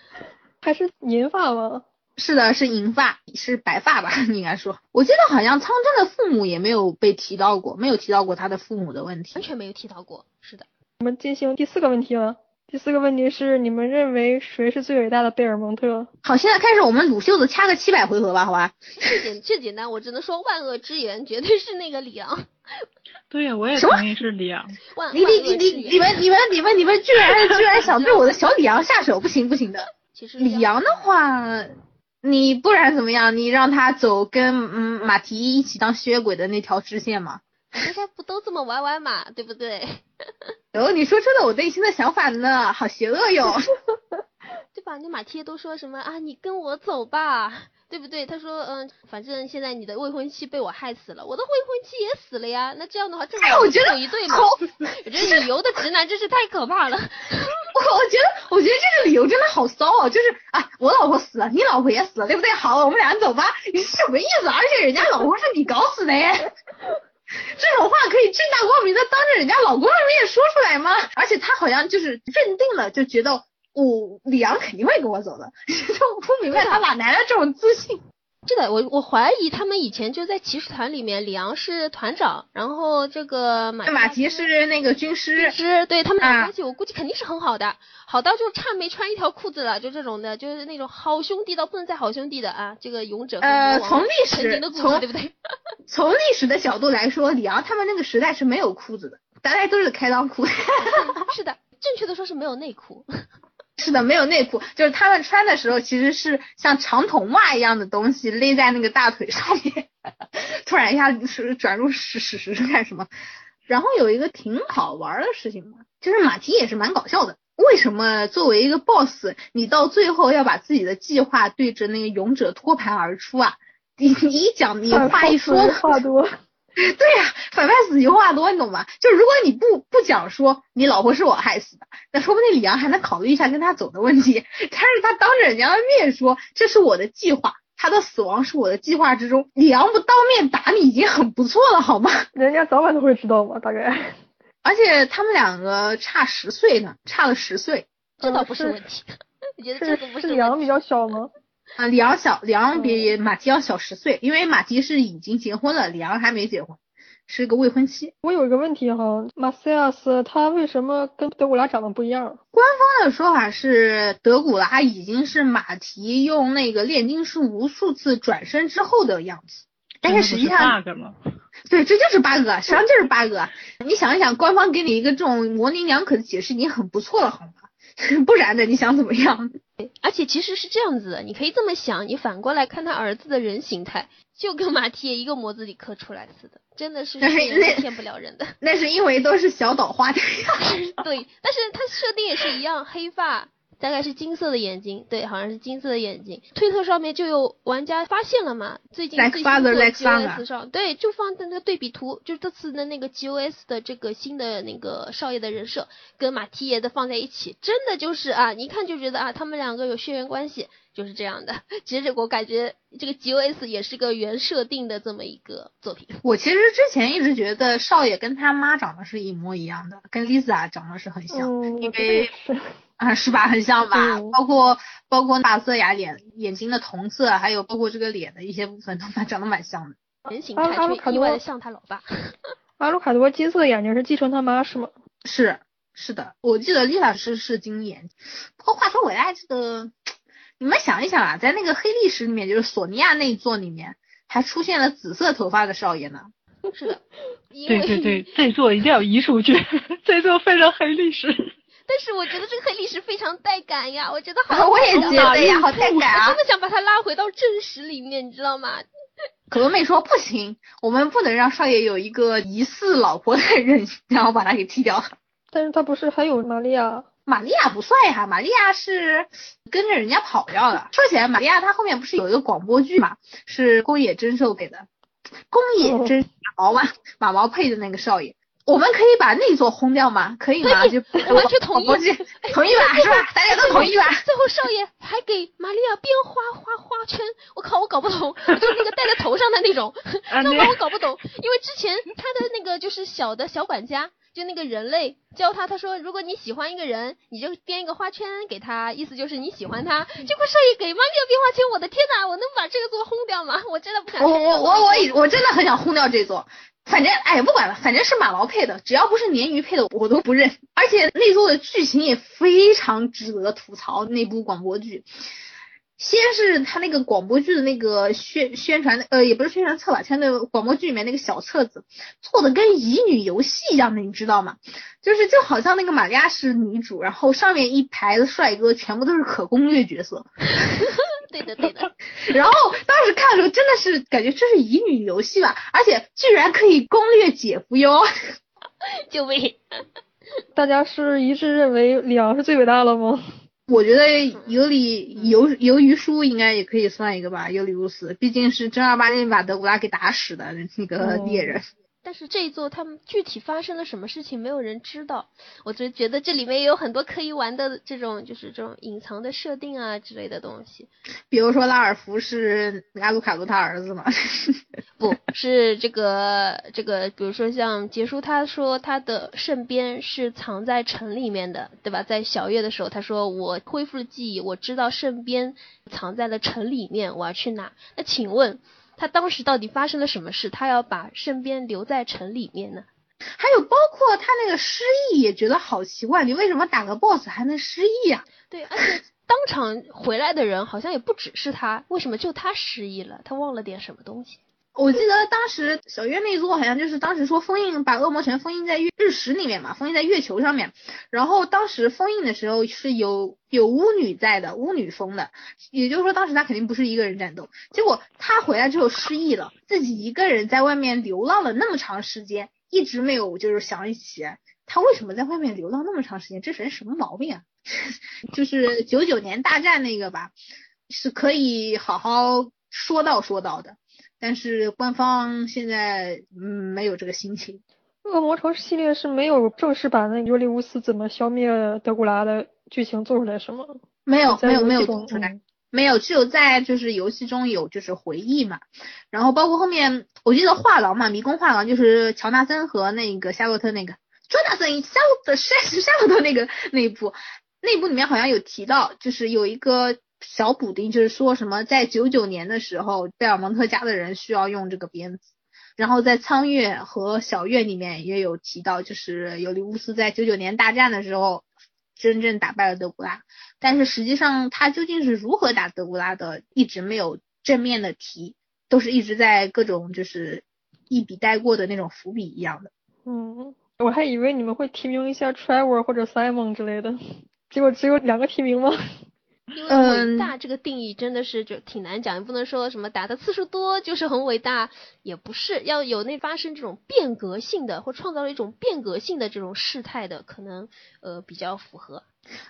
还是银发吗？是的，是银发，是白发吧？应该说，我记得好像苍真的父母也没有被提到过，没有提到过他的父母的问题，完全没有提到过。是的，我们进行第四个问题了。第四个问题是，你们认为谁是最伟大的贝尔蒙特？好，现在开始我们鲁袖子掐个七百回合吧，好吧？这简这简单，我只能说万恶之源绝对是那个里昂。对呀，我也同意是里昂。万你你你你你们你们你们你们居然居然想对我的小里昂下手，不行不行的。其实里昂的话，你不然怎么样？你让他走跟嗯马蹄一起当吸血鬼的那条支线嘛？大家不都这么玩玩嘛，对不对？哦，你说出了我内心的想法呢，好邪恶哟，对吧？那马贴都说什么啊？你跟我走吧，对不对？他说，嗯，反正现在你的未婚妻被我害死了，我的未婚妻也死了呀。那这样的话，正好有一对嘛。我觉得旅游的直男真是太可怕了。我我觉得，我觉得这个理由真的好骚啊！就是啊，我老婆死了，你老婆也死了，对不对？好，我们俩走吧。你是什么意思？而且人家老婆是你搞死的耶。这种话可以正大光明的当着人家老公的面说出来吗？而且他好像就是认定了，就觉得我李阳肯定会跟我走的，就不明白他哪来的这种自信。是的，我我怀疑他们以前就在骑士团里面，李昂是团长，然后这个马马吉是那个军师，师对他们俩关系，我估计肯定是很好的，好到就差没穿一条裤子了，就这种的，就是那种好兄弟到不能再好兄弟的啊，这个勇者呃，从历史从对不对？从历史的角度来说，李昂他们那个时代是没有裤子的，大家都是开裆裤。是的，正确的说是没有内裤。是的，没有内裤，就是他们穿的时候其实是像长筒袜一样的东西勒在那个大腿上面。突然一下是转入史史实是干什么？然后有一个挺好玩的事情嘛，就是马蹄也是蛮搞笑的。为什么作为一个 boss，你到最后要把自己的计划对着那个勇者托盘而出啊？你你一讲，你话一说话多。对呀，反派死油话多，你懂吗？就如果你不不讲说你老婆是我害死的，那说不定李阳还能考虑一下跟他走的问题。但是他当着人家的面说这是我的计划，他的死亡是我的计划之中，李阳不当面打你已经很不错了，好吗？人家早晚都会知道嘛，大概。而且他们两个差十岁呢，差了十岁，这倒不是问题。你觉得这个不是李阳比较小吗？啊，里昂小，里昂比马提要小十岁，因为马提是已经结婚了，里昂还没结婚，是个未婚妻。我有一个问题哈，马塞亚斯他为什么跟德古拉长得不一样？官方的说法是德古拉已经是马蹄用那个炼金术无数次转身之后的样子，但是实际上，对，这就是 bug，实际上就是 bug。你想一想，官方给你一个这种模棱两可的解释已经很不错了，好吗？不然的你想怎么样？而且其实是这样子的，你可以这么想，你反过来看他儿子的人形态，就跟马蹄一个模子里刻出来似的，真的是骗不了人的。那是因为都是小岛花的呀。对，但是他设定也是一样，黑发，大概是金色的眼睛，对，好像是金色的眼睛。推特上面就有玩家发现了嘛，最近最新的 GOS 上，对，就放在那个对比图，就是这次的那个 GOS 的这个新的那个少爷的人设跟马蹄爷的放在一起，真的就是啊，你一看就觉得啊，他们两个有血缘关系，就是这样的。其实我感觉这个 GOS 也是个原设定的这么一个作品。我其实之前一直觉得少爷跟他妈长得是一模一样的，跟 Lisa 长得是很像。因为。啊，是吧？很像吧？嗯包括包括发色呀脸眼睛的瞳色，还有包括这个脸的一些部分都蛮长得蛮像的。人形阿阿鲁卡多态却意外的像他老爸。阿鲁卡多金色的眼睛是继承他妈是吗？是是的，我记得 Lisa 是是金眼。不过话说回来，这个你们想一想啊，在那个黑历史里面，就是索尼娅那一座里面，还出现了紫色头发的少爷呢。是的，对对对，这座一定要移出去，这座非常黑历史。但是我觉得这个黑历史非常带感呀，我觉得好，我也觉得呀，好带感啊我真！的想把它拉回到正史里面，你知道吗？可罗妹说不行，我们不能让少爷有一个疑似老婆的人，然后把他给踢掉。但是他不是还有玛利亚？玛利亚不算呀，玛利亚是跟着人家跑掉的。说起来，玛利亚她后面不是有一个广播剧嘛，是宫野真寿给的，宫野真马毛嘛，马毛配的那个少爷。我们可以把那座轰掉吗？可以吗？就我完全同意同意吧？是吧？大家都同意吧？最后少爷还给玛利亚编花花花圈，我靠，我搞不懂，就是那个戴在头上的那种，啊 那知道吗？我搞不懂，因为之前他的那个就是小的小管家。就那个人类教他，他说如果你喜欢一个人，你就编一个花圈给他，意思就是你喜欢他。结果少爷给玛利亚编花圈，我的天呐，我能把这个座轰掉吗？我真的不想我我我我我真的很想轰掉这座。反正哎，不管了，反正是马劳配的，只要不是鲶鱼配的，我都不认。而且那座的剧情也非常值得吐槽，那部广播剧。先是他那个广播剧的那个宣宣传，呃，也不是宣传册吧，像那个广播剧里面那个小册子，做的跟乙女游戏一样的，你知道吗？就是就好像那个玛利亚是女主，然后上面一排的帅哥全部都是可攻略角色。对的对的，然后当时看的时候真的是感觉这是乙女游戏吧，而且居然可以攻略姐夫哟。救命！大家是一致认为里昂是最伟大了吗？我觉得尤里尤尤于书应该也可以算一个吧，尤里乌斯，毕竟是正儿八经把德古拉给打死的那个猎人。但是这一座他们具体发生了什么事情，没有人知道。我就觉得这里面也有很多可以玩的这种，就是这种隐藏的设定啊之类的东西。比如说拉尔夫是阿鲁卡多他儿子嘛，不是这个这个，比如说像杰叔他说他的圣鞭是藏在城里面的，对吧？在小月的时候，他说我恢复了记忆，我知道圣鞭藏在了城里面，我要去拿。那请问？他当时到底发生了什么事？他要把身边留在城里面呢？还有包括他那个失忆，也觉得好奇怪，你为什么打个 boss 还能失忆啊？对，而且当场回来的人好像也不只是他，为什么就他失忆了？他忘了点什么东西？我记得当时小月那座好像就是当时说封印把恶魔城封印在月日食里面嘛，封印在月球上面。然后当时封印的时候是有有巫女在的，巫女封的，也就是说当时他肯定不是一个人战斗。结果他回来之后失忆了，自己一个人在外面流浪了那么长时间，一直没有就是想起他为什么在外面流浪那么长时间，这人什么毛病啊？就是九九年大战那个吧，是可以好好说道说道的。但是官方现在嗯没有这个心情。恶魔城系列是没有正式版的尤利乌斯怎么消灭德古拉的剧情做出来是吗？没有没有没有做出来，没有，只有在就是游戏中有就是回忆嘛，然后包括后面我记得画廊嘛，迷宫画廊就是乔纳森和那个夏洛特那个 Jonathan 夏洛特夏夏洛特那个那一部，那一部里面好像有提到，就是有一个。小补丁就是说什么，在九九年的时候，贝尔蒙特家的人需要用这个鞭子，然后在苍月和小月里面也有提到，就是尤利乌斯在九九年大战的时候真正打败了德古拉，但是实际上他究竟是如何打德古拉的，一直没有正面的提，都是一直在各种就是一笔带过的那种伏笔一样的。嗯，我还以为你们会提名一下 Trevor 或者 Simon 之类的。结果只有两个提名吗？因为嗯。伟大这个定义真的是就挺难讲，也不能说什么打的次数多就是很伟大，也不是要有那发生这种变革性的或创造了一种变革性的这种事态的，可能呃比较符合。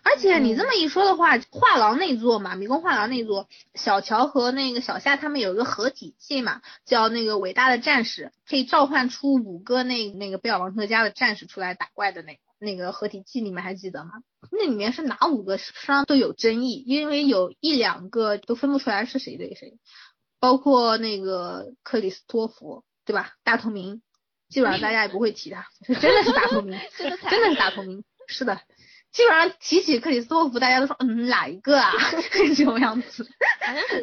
而且你这么一说的话，画廊那座嘛，迷宫画廊那座，小乔和那个小夏他们有一个合体器嘛，叫那个伟大的战士，可以召唤出五个那那个贝尔王特家的战士出来打怪的那个那个合体记，你们还记得吗？那里面是哪五个实际上都有争议，因为有一两个都分不出来是谁对谁，包括那个克里斯托弗，对吧？大透明，基本上大家也不会提他，真的是大透明，这个才真的是大透明，是的。基本上提起克里斯托弗，大家都说嗯哪一个啊 这种样子。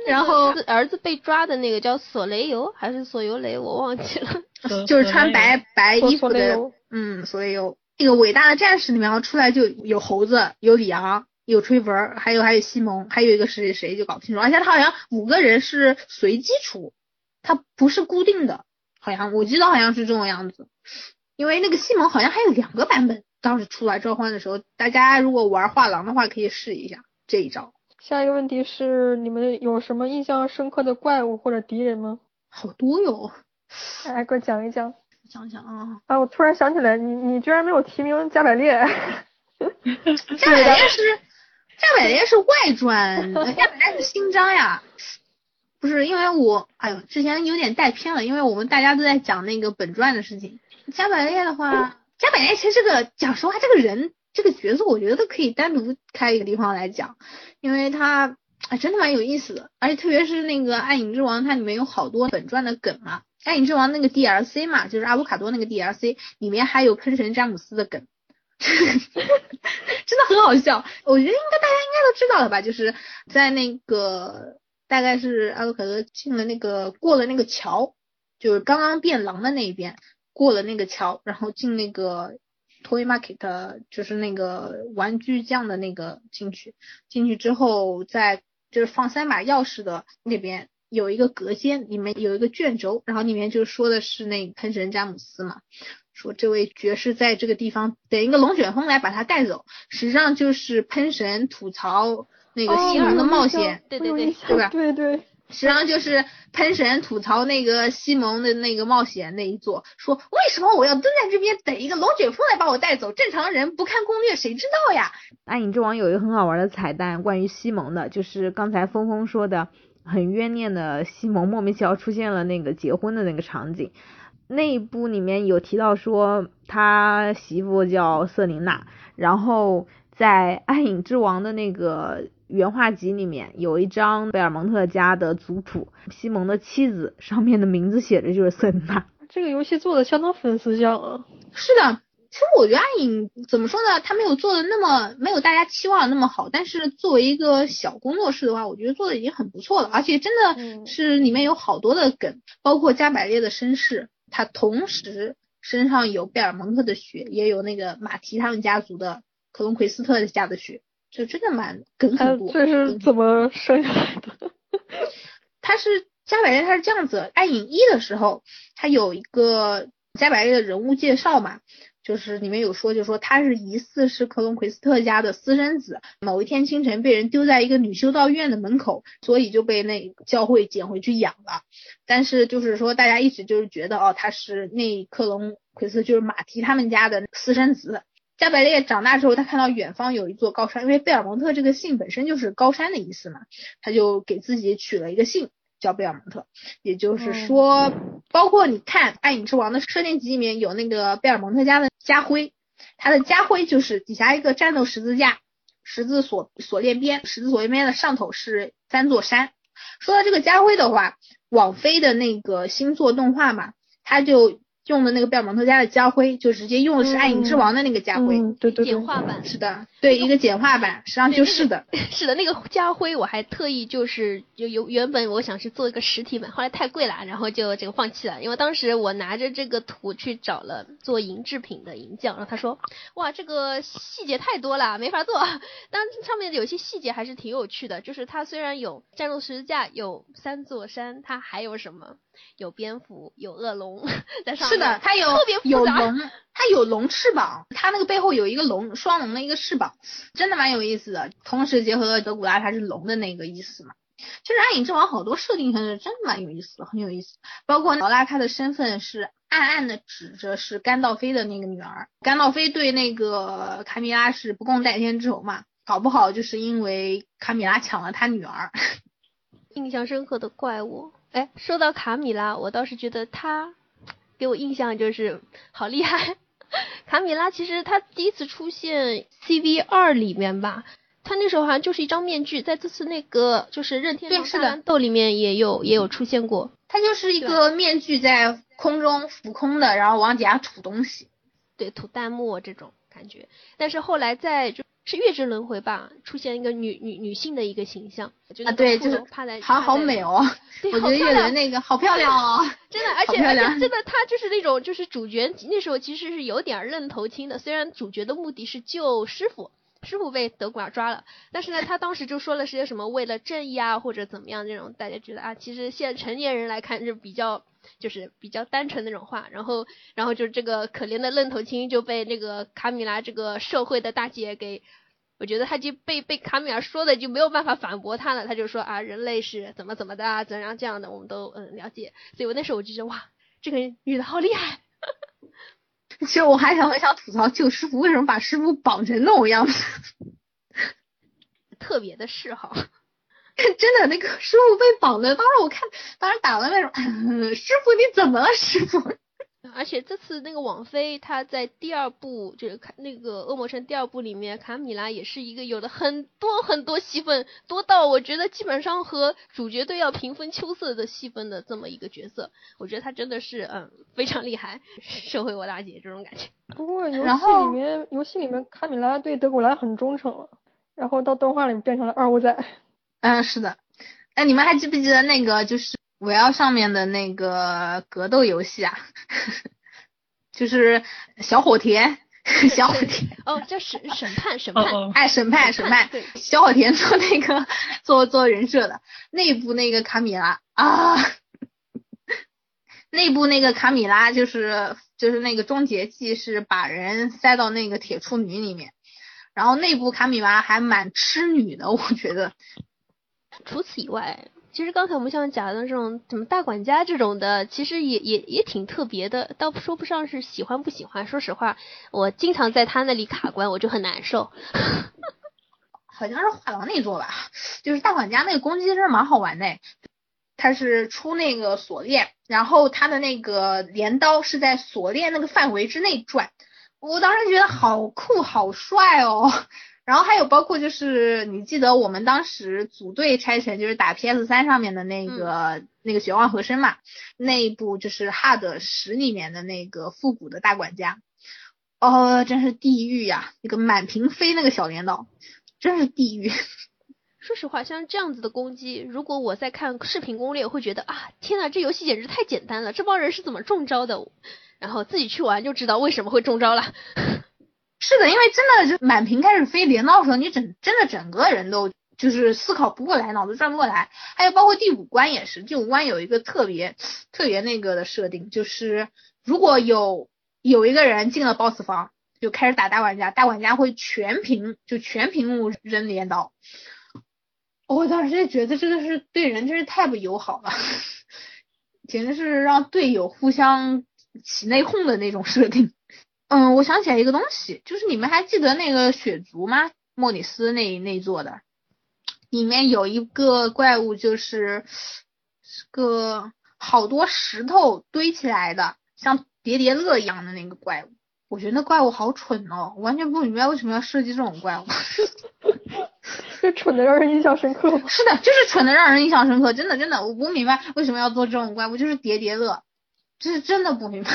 然后儿子被抓的那个叫索雷尤还是索尤雷，我忘记了。就是穿白白衣服的嗯索雷尤，嗯，所以有这个伟大的战士里面出来就有猴子，有李昂，有吹文儿，还有还有西蒙，还有一个是谁谁就搞不清楚，而且他好像五个人是随机出，他不是固定的，好像我记得好像是这种样子，因为那个西蒙好像还有两个版本，当时出来召唤的时候，大家如果玩画廊的话可以试一下这一招，下一个问题是你们有什么印象深刻的怪物或者敌人吗？好多哟，来给我讲一讲。想想啊，啊，我突然想起来，你你居然没有提名加百列。加百列是加百列是外传，呃加百列是新章呀。不是因为我，哎呦，之前有点带偏了，因为我们大家都在讲那个本传的事情。加百列的话，加百列其实这个讲实话，这个人这个角色，我觉得可以单独开一个地方来讲，因为他哎真的蛮有意思的，而且特别是那个《暗影之王》，它里面有好多本传的梗嘛，《暗影之王》那个 DLC 嘛，就是阿布卡多那个 DLC 里面还有喷神詹姆斯的梗。真的很好笑，我觉得应该大家应该都知道了吧？就是在那个大概是阿鲁卡多进了那个过了那个桥，就是刚刚变狼的那一边过了那个桥，然后进那个 toy market，就是那个玩具匠的那个进去，进去之后在就是放三把钥匙的那边有一个隔间，里面有一个卷轴，然后里面就说的是那个喷神詹姆斯嘛。说这位爵士在这个地方等一个龙卷风来把他带走，实际上就是喷神吐槽那个西蒙的冒险，对对对 对吧 对对，实际上就是喷神吐槽那个西蒙的那个冒险那一座，说为什么我要蹲在这边等一个龙卷风来把我带走？正常人不看攻略谁知道呀？暗影之王有一个很好玩的彩蛋，关于西蒙的，就是刚才峰峰说的很冤念的西蒙莫名其妙出现了那个结婚的那个场景。那一部里面有提到说他媳妇叫瑟琳娜，然后在暗影之王的那个原画集里面有一张贝尔蒙特家的族谱，西蒙的妻子上面的名字写着就是瑟琳娜。这个游戏做的相当粉丝向啊。是的，其实我觉得暗影怎么说呢，他没有做的那么没有大家期望的那么好，但是作为一个小工作室的话，我觉得做的已经很不错了，而且真的嗯是里面有好多的梗，包括加百列的身世，他同时身上有贝尔蒙特的血，也有那个马提他们家族的克隆奎斯特家的血，就真的蛮梗很多。这是怎么生下来的？他是加百列，他是这样子，暗影一的时候，他有一个加百列的人物介绍嘛，就是里面有说，就说他是疑似是克隆奎斯特家的私生子，某一天清晨被人丢在一个女修道院的门口，所以就被那教会捡回去养了。但是就是说，大家一直就是觉得哦，他是那克隆奎斯就是马提他们家的私生子。加百列长大之后，他看到远方有一座高山，因为贝尔蒙特这个姓本身就是高山的意思嘛，他就给自己取了一个姓叫贝尔蒙特。也就是说，包括你看《暗影之王》的设定集里面有那个贝尔蒙特家的家徽，他的家徽就是底下一个战斗十字架，十字锁锁链边，十字锁链边的上头是三座山。说到这个家徽的话，网飞的那个星座动画嘛，它就用的那个贝尔蒙特家的家徽，就直接用的是《暗影之王》的那个家徽。嗯，对对对简，化版是的，对，一个简化版，实际上就是的。是的，那个家徽我还特意就是有有原本我想是做一个实体版，后来太贵了，然后就这个放弃了。因为当时我拿着这个图去找了做银制品的银匠，然后他说哇这个细节太多了，没法做。但上面有些细节还是挺有趣的，就是它虽然有战斗十字架，有三座山，它还有什么？有蝙蝠，有恶龙在上是。的，它有有龙，它有龙翅膀，它那个背后有一个龙双龙的一个翅膀，真的蛮有意思的。同时结合了德古拉它是龙的那个意思嘛。其实《暗影之王》好多设定还是真的蛮有意思的，很有意思。包括劳拉她的身份是暗暗的指着是甘道菲的那个女儿，甘道菲对那个卡米拉是不共戴天之仇嘛，搞不好就是因为卡米拉抢了他女儿。印象深刻的怪物。哎，说到卡米拉，我倒是觉得她给我印象就是好厉害。卡米拉其实她第一次出现 CV 二里面吧，她那时候好像就是一张面具，在这次那个就是任天堂大乱斗里面也有也有出现过。她就是一个面具在空中浮空的，然后往底下吐东西。对，吐弹幕这种感觉。但是后来在就是月之轮回吧，出现一个女女女性的一个形象，啊，对，就是趴在好好美哦，对我觉得月轮那个好漂亮哦。真的，而且真的，他就是那种就是主角那时候其实是有点愣头青的，虽然主角的目的是救师傅。师傅被德古拉抓了，但是呢，他当时就说了些什么为了正义啊，或者怎么样这种，大家觉得啊，其实现在成年人来看是比较就是比较单纯那种话，然后然后就这个可怜的愣头青就被那个卡米拉这个社会的大姐给，我觉得他就被被卡米拉说的就没有办法反驳他了，他就说啊，人类是怎么怎么的啊，怎样这样的，我们都嗯了解，所以我那时候我就觉得哇，这个女的好厉害。其实我还想很想吐槽救师傅为什么把师傅绑成那种样子，特别的嗜好。真的那个师傅被绑的，当时我看，当时打了那种，师傅你怎么了师傅？而且这次那个王菲，她在第二部就是看那个《恶魔城》第二部里面，卡米拉也是一个有的很多很多戏份，多到我觉得基本上和主角队要平分秋色的戏份的这么一个角色，我觉得他真的是嗯非常厉害，社会我大姐这种感觉。不过游戏里面，游戏里面卡米拉对德古拉很忠诚了，然后到动画里变成了二五仔。嗯，是的。哎，你们还记不记得那个就是五幺上面的那个格斗游戏啊？就是小火田，小火田，哦，叫审审判审判，哦哦，哎，审判审判 对，小火田做那个做做人设的那部那个卡米拉啊，内部那个卡米拉就是就是那个终结技是把人塞到那个铁处女里面，然后内部卡米拉还蛮痴女的，我觉得。除此以外，其实刚才我们像讲的这种什么大管家这种的，其实也也也挺特别的，倒说不上是喜欢不喜欢。说实话，我经常在他那里卡关，我就很难受。好像是画廊那座吧，就是大管家那个攻击真是蛮好玩的，他是出那个锁链，然后他的那个镰刀是在锁链那个范围之内转，我当时觉得好酷好帅哦。然后还有包括就是你记得我们当时组队拆成就是打 PS 三上面的那个、那个绝望和声嘛，那一部就是 Hard 十里面的那个复古的大管家，哦，真是地狱呀！那个满屏飞那个小镰刀，真是地狱。说实话，像这样子的攻击，如果我在看视频攻略，会觉得啊，天呐，这游戏简直太简单了，这帮人是怎么中招的？然后自己去玩就知道为什么会中招了。是的，因为真的就满屏开始飞镰刀的时候，你整真的整个人都就是思考不过来，脑子转不过来。还有包括第五关也是，第五关有一个特别特别那个的设定，就是如果有有一个人进了 BOSS 房，就开始打大管家，大管家会全屏就全屏幕扔镰刀。我当时就觉得这个是对人真是太不友好了，简直是让队友互相起内讧的那种设定。嗯，我想起来一个东西，就是你们还记得那个血族吗？莫里斯那那座的，里面有一个怪物，就是是个好多石头堆起来的，像叠叠乐一样的那个怪物。我觉得那怪物好蠢哦，我完全不明白为什么要设计这种怪物。这蠢的让人印象深刻？是的，就是蠢的让人印象深刻，真的真的，我不明白为什么要做这种怪物，就是叠叠乐，这是真的不明白，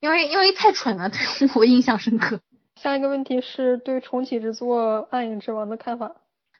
因为因为太蠢了，对我印象深刻。下一个问题是对重启之作《暗影之王》的看法。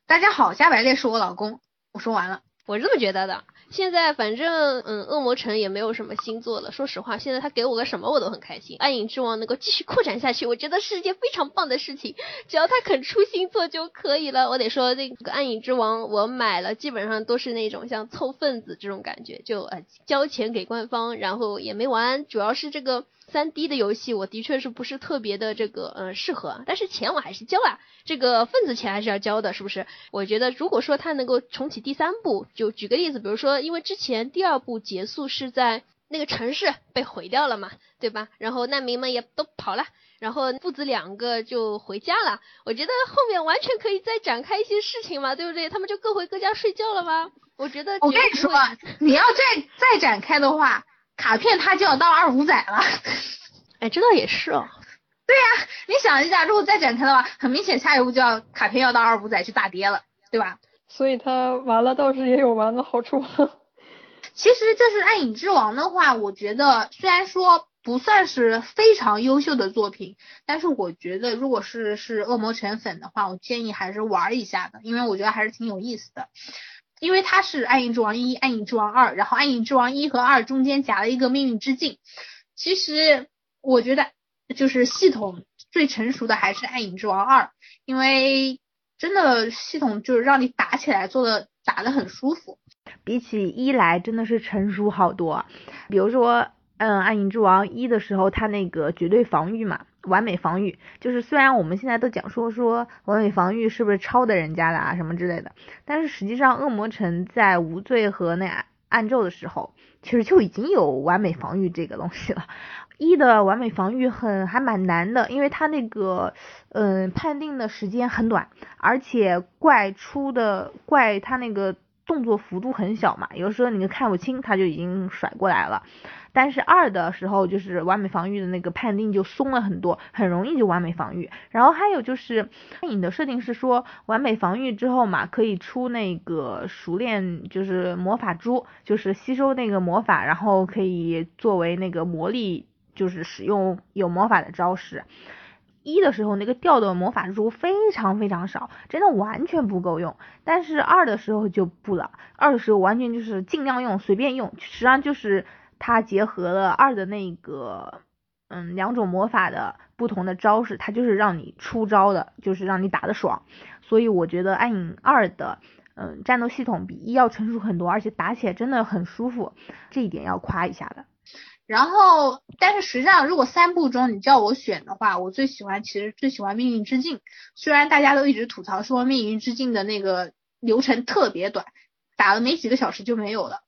大家好，加百列是我老公，我说完了。我是这么觉得的，现在反正嗯，恶魔城也没有什么新作了。说实话，现在他给我个什么我都很开心。暗影之王能够继续扩展下去，我觉得是一件非常棒的事情。只要他肯出新作就可以了。我得说，那个暗影之王我买了，基本上都是那种像凑份子这种感觉，就呃交钱给官方，然后也没玩。主要是这个。三 D 的游戏，我的确是不是特别的这个呃适合，但是钱我还是交啊，这个份子钱还是要交的，是不是？我觉得如果说他能够重启第三部，就举个例子，比如说因为之前第二部结束是在那个城市被毁掉了嘛，对吧？然后难民们也都跑了，然后父子两个就回家了。我觉得后面完全可以再展开一些事情嘛，对不对？他们就各回各家睡觉了吗？我觉得我跟你说，你要再再展开的话。卡片它就要到二五仔了，哎，这倒也是哦。对呀，你想一下，如果再展开的话，很明显下一步就要卡片要到二五仔去大跌了，对吧？所以它完了倒是也有完的好处。其实这是暗影之王的话，我觉得虽然说不算是非常优秀的作品，但是我觉得如果是是恶魔城粉的话，我建议还是玩一下的，因为我觉得还是挺有意思的。因为它是暗影之王一、暗影之王二，然后暗影之王一和二中间夹了一个命运之境。其实我觉得就是系统最成熟的还是暗影之王二，因为真的系统就是让你打起来做的打的很舒服，比起一来真的是成熟好多。比如说，嗯，暗影之王一的时候，它那个绝对防御嘛。完美防御就是虽然我们现在都讲说说完美防御是不是抄的人家的啊什么之类的，但是实际上恶魔城在无罪和那暗咒的时候，其实就已经有完美防御这个东西了。一的完美防御很还蛮难的，因为它那个嗯判定的时间很短，而且怪出的怪它那个动作幅度很小嘛，有时候你就看不清它就已经甩过来了。但是二的时候，就是完美防御的那个判定就松了很多，很容易就完美防御。然后还有就是影的设定是说，完美防御之后嘛，可以出那个熟练，就是魔法珠，就是吸收那个魔法，然后可以作为那个魔力，就是使用有魔法的招式。一的时候那个掉的魔法珠非常非常少，真的完全不够用。但是二的时候就不了，二的时候完全就是尽量用，随便用，实际上就是。它结合了二的那个，嗯，两种魔法的不同的招式，它就是让你出招的，就是让你打的爽。所以我觉得暗影二的，嗯，战斗系统比一要成熟很多，而且打起来真的很舒服，这一点要夸一下的。然后，但是实际上，如果三部中你叫我选的话，我最喜欢其实最喜欢命运之境。虽然大家都一直吐槽说命运之境的那个流程特别短，打了没几个小时就没有了。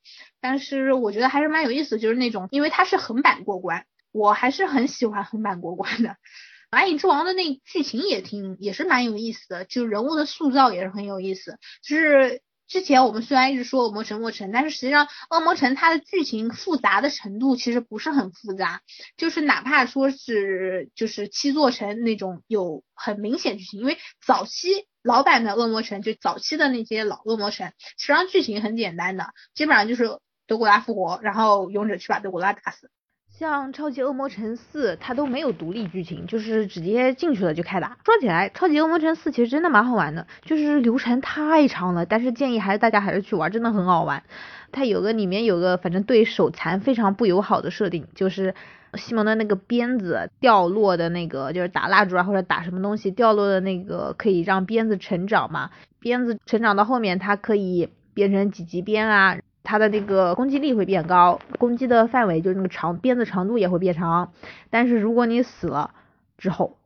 但是我觉得还是蛮有意思，就是那种，因为它是横版过关，我还是很喜欢横版过关的。蚂蚁之王的那剧情也挺，也是蛮有意思的，就人物的塑造也是很有意思。就是之前我们虽然一直说恶魔城，恶魔城，但是实际上恶魔城它的剧情复杂的程度其实不是很复杂，就是哪怕说是就是七座城那种有很明显剧情，因为早期。老版的恶魔城就早期的那些老恶魔城，实际上剧情很简单的，基本上就是德古拉复活，然后勇者去把德古拉打死。像超级恶魔城四，它都没有独立剧情，就是直接进去了就开打。说起来，超级恶魔城四其实真的蛮好玩的，就是流程太长了，但是建议还是大家还是去玩，真的很好玩。它有个里面有个反正对手残非常不友好的设定，就是。西蒙的那个鞭子掉落的那个，就是打蜡烛啊或者打什么东西掉落的那个，可以让鞭子成长嘛？鞭子成长到后面，它可以变成几级鞭啊？它的那个攻击力会变高，攻击的范围就是那个长鞭子长度也会变长。但是如果你死了之后，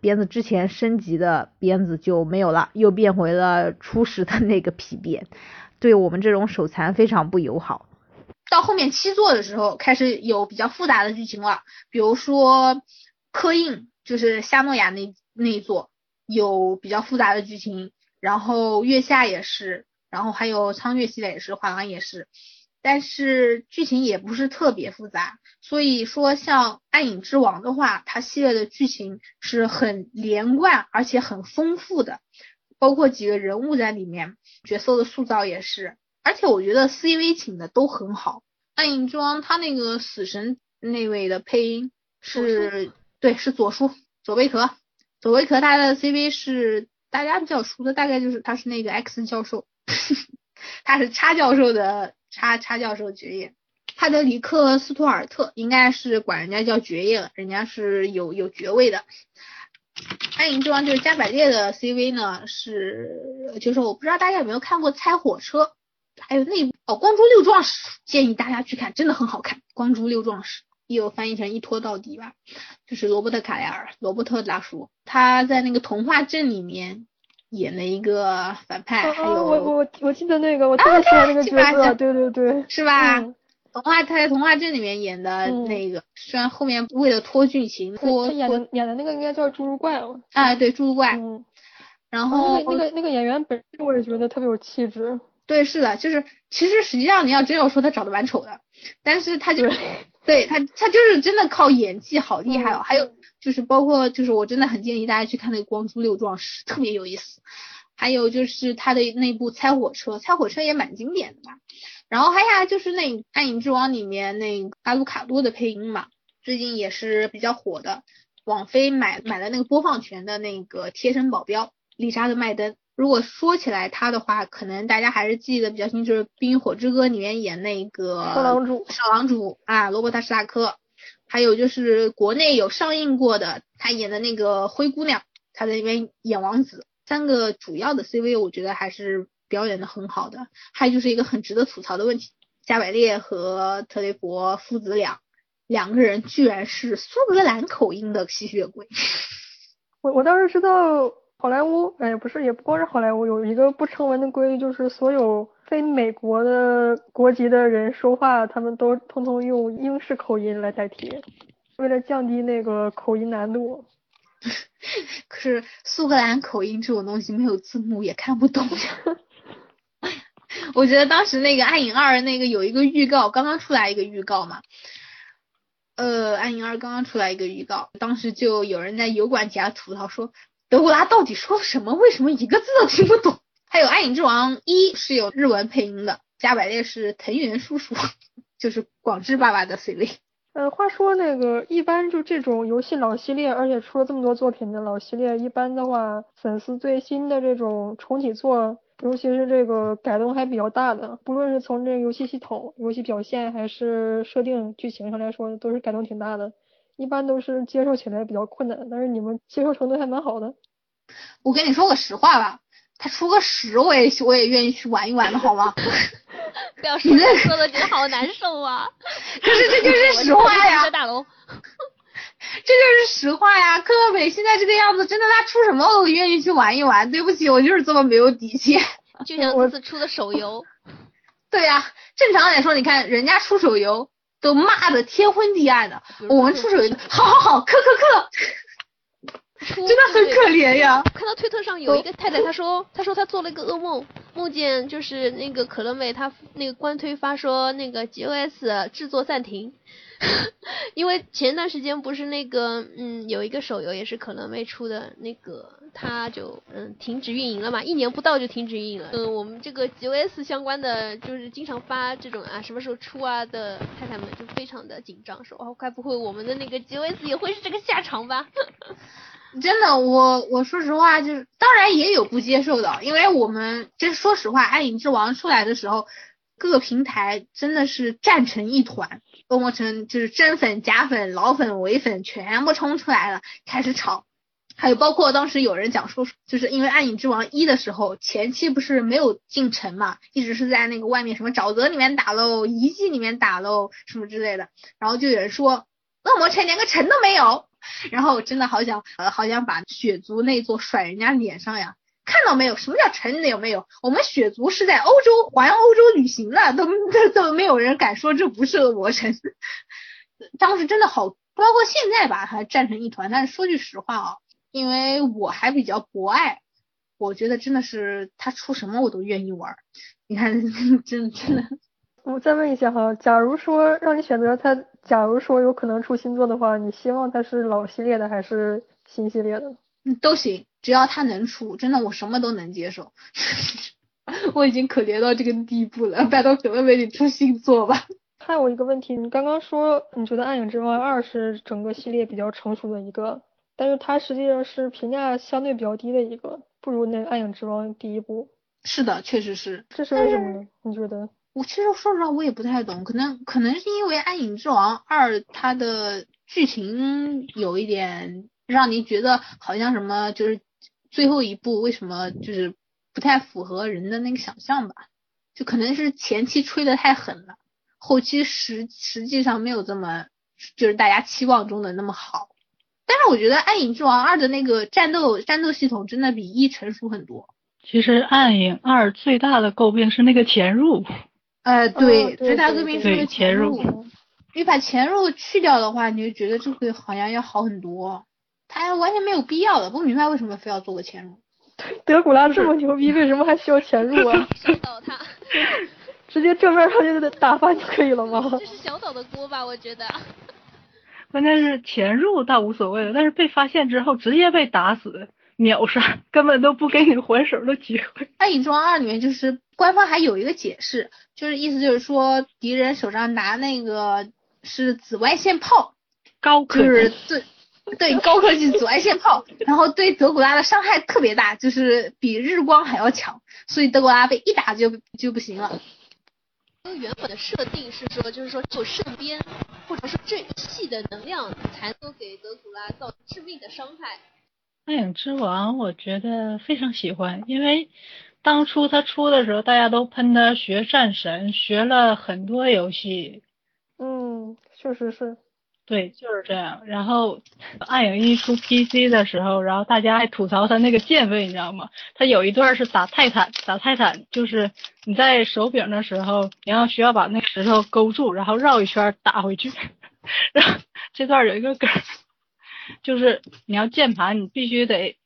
鞭子之前升级的鞭子就没有了，又变回了初始的那个皮鞭，对我们这种手残非常不友好。到后面七座的时候，开始有比较复杂的剧情了。比如说刻印，就是夏诺亚那那一座有比较复杂的剧情。然后月下也是，然后还有苍月系列也是，画廊也是。但是剧情也不是特别复杂。所以说，像暗影之王的话，它系列的剧情是很连贯，而且很丰富的，包括几个人物在里面，角色的塑造也是。而且我觉得 CV 请的都很好，暗影之王他那个死神那位的配音是，对，是左叔左贝壳，左贝壳他的 CV 是大家比较熟的，大概就是他是那个 X 教授，他是叉教授的叉叉教授爵爷，帕德里克·斯图尔特应该是管人家叫爵爷了，人家是有有爵位的。暗影之王就是加百列的 CV 呢，是就是我不知道大家有没有看过《猜火车》，还有那哦《光珠六壮士》，建议大家去看，真的很好看，《光珠六壮士》也有翻译成一拖到底吧，就是罗伯特卡莱尔，罗伯特大叔，他在那个童话镇里面演了一个反派，还有我我我记得那个，我特别喜欢那个角色，对对对，是吧？童话他在童话镇里面演的那个，虽然后面为了拖剧情，拖演的演的那个应该叫侏儒怪了。啊，对，侏儒怪。嗯。然后那个那个演员本身我也觉得特别有气质。对，是的，就是其实实际上你要真要说他长得蛮丑的，但是他就是对他他就是真的靠演技好厉害哦。还有就是包括就是我真的很建议大家去看那个《光珠六壮士》，特别有意思。还有就是他的那部《猜火车》，《猜火车》也蛮经典的吧。然后还有就是那《暗影之王》里面那阿鲁卡多的配音嘛，最近也是比较火的。网飞买买了那个播放权的那个贴身保镖丽莎的麦登。如果说起来他的话，可能大家还是记得比较清，就是《冰与火之歌》里面演那个少郎主，少郎主啊，罗伯特·史塔克。还有就是国内有上映过的，他演的那个灰姑娘，他在那边演王子。三个主要的 CV，我觉得还是。表演的很好的，还有就是一个很值得吐槽的问题，加百列和特雷弗父子俩两个人居然是苏格兰口音的吸血鬼。我我当时知道好莱坞，哎不是也不光是好莱坞，有一个不成文的规律，就是所有非美国的国籍的人说话，他们都通通用英式口音来代替，为了降低那个口音难度。可是苏格兰口音这种东西没有字幕也看不懂。我觉得当时那个《暗影二》那个有一个预告，刚刚出来一个预告嘛，呃，《暗影二》刚刚出来一个预告，当时就有人在油管底下吐槽说，德古拉到底说什么？为什么一个字都听不懂？还有《暗影之王一》是有日文配音的，加百列是藤原叔叔，就是广志爸爸的 CV。呃，话说那个一般就这种游戏老系列，而且出了这么多作品的老系列，一般的话，粉丝最新的这种重启作。尤其是这个改动还比较大的，不论是从这个游戏系统、游戏表现还是设定剧情上来说，都是改动挺大的，一般都是接受起来比较困难。但是你们接受程度还蛮好的。我跟你说个实话吧，他出个十我也我也愿意去玩一玩的好吗？不要说说的觉得好难受啊。可是这就是实话呀。大龙。这就是实话呀，科乐美现在这个样子，真的他出什么我都愿意去玩一玩。对不起，我就是这么没有底气。就像这次出的手游。对呀，正常来说，你看人家出手游都骂的天昏地暗的，我们出手游，好好好，克克克，真的很可怜呀。看到推特上有一个太太，她说，她说她做了一个噩梦，梦见就是那个可乐妹，她那个官推发说那个 G O S 制作暂停。因为前段时间不是那个，嗯，有一个手游也是可乐妹出的那个，它就嗯停止运营了嘛，一年不到就停止运营了。嗯，我们这个 G O S 相关的就是经常发这种啊什么时候出啊的太太们就非常的紧张，说哦该不会我们的那个 G O S 也会是这个下场吧？真的，我我说实话就是，当然也有不接受的，因为我们就说实话，《暗影之王》出来的时候。各个平台真的是战成一团，恶魔城就是真粉、假粉、老粉、伪粉全部冲出来了，开始吵。还有包括当时有人讲说，就是因为《暗影之王一》的时候前期不是没有进城嘛，一直是在那个外面什么沼泽里面打喽，遗迹里面打喽，什么之类的。然后就有人说，恶魔城连个城都没有。然后真的好想，呃，好想把血族那座甩人家脸上呀。看到没有？什么叫城有没有？我们血族是在欧洲环欧洲旅行的，都都都没有人敢说这不是恶魔城。当时真的好，包括现在吧，还战成一团。但是说句实话啊，因为我还比较博爱，我觉得真的是他出什么我都愿意玩。你看，真真的。我再问一下哈，假如说让你选择他，假如说有可能出新作的话，你希望它是老系列的还是新系列的？嗯，都行。只要它能出，真的我什么都能接受。我已经可怜到这个地步了，拜托可乐美你出新作吧。还有一个问题，你刚刚说你觉得《暗影之王二》是整个系列比较成熟的一个，但是它实际上是评价相对比较低的一个，不如那《暗影之王》第一部。是的，确实是。这是为什么呢？你觉得？我其实说实话，我也不太懂，可能可能是因为《暗影之王二》它的剧情有一点让你觉得好像什么，就是最后一部为什么就是不太符合人的那个想象吧？就可能是前期吹的太狠了，后期实实际上没有这么就是大家期望中的那么好。但是我觉得《暗影之王二》的那个战斗战斗系统真的比一成熟很多。其实《暗影二》最大的诟病是那个潜入。呃，对最大革命是那个潜入，你把潜入去掉的话，你就觉得这个好像要好很多，他完全没有必要的，不明白为什么非要做个潜入。德古拉这么牛逼，为什么还需要潜入啊？小岛他，直接正面上就打翻就可以了吗？这是小岛的锅吧？我觉得。关键是潜入倒无所谓了，但是被发现之后直接被打死。秒杀，根本都不给你还手的机会。《暗影之王二》里面就是官方还有一个解释，就是意思就是说敌人手上拿那个是紫外线炮，高科技，对对高科技紫外线炮，然后对德古拉的伤害特别大，就是比日光还要强，所以德古拉被一打就就不行了。因为原本的设定是说，就是说只有圣鞭或者是这一系的能量才能给德古拉造成致命的伤害。暗影之王，我觉得非常喜欢，因为当初他出的时候，大家都喷他学战神，学了很多游戏。嗯，确实是。对，就是这样。然后暗影一出 PC 的时候，然后大家还吐槽他那个键位，你知道吗？他有一段是打泰坦，打泰坦就是你在手柄的时候，然后需要把那个石头勾住，然后绕一圈打回去。然后这段有一个梗。就是你要键盘，你必须得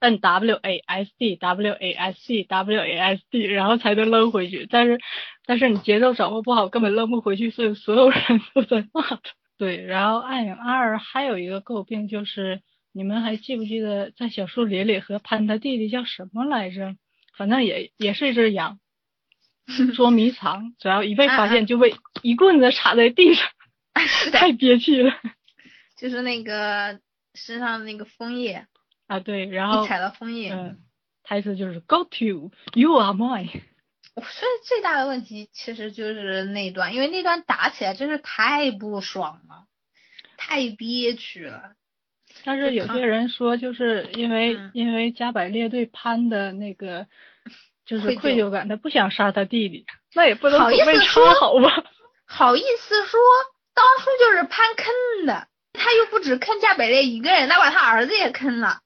摁 W A S D W A S D W A S D，然后才能扔回去。但是但是你节奏掌握不好，根本扔不回去，所以所有人都在骂他。对，然后暗影二还有一个诟病就是，你们还记不记得在小树林里和潘他弟弟叫什么来着？反正也也是一只羊，捉迷藏，只要一被发现就被一棍子插在地上，太憋屈了。就是那个身上的那个枫叶啊，对，然后踩了枫叶，嗯，台词就是 Go to you are mine。我说最大的问题其实就是那段，因为那段打起来真是太不爽了，太憋屈了。但是有些人说，就是因为因为加百列对潘的那个 就是愧疚感，他不想杀他弟弟，那也不能好意思说好吧？好意思说，当初就是潘坑的。他又不止坑加百列一个人，他把他儿子也坑了，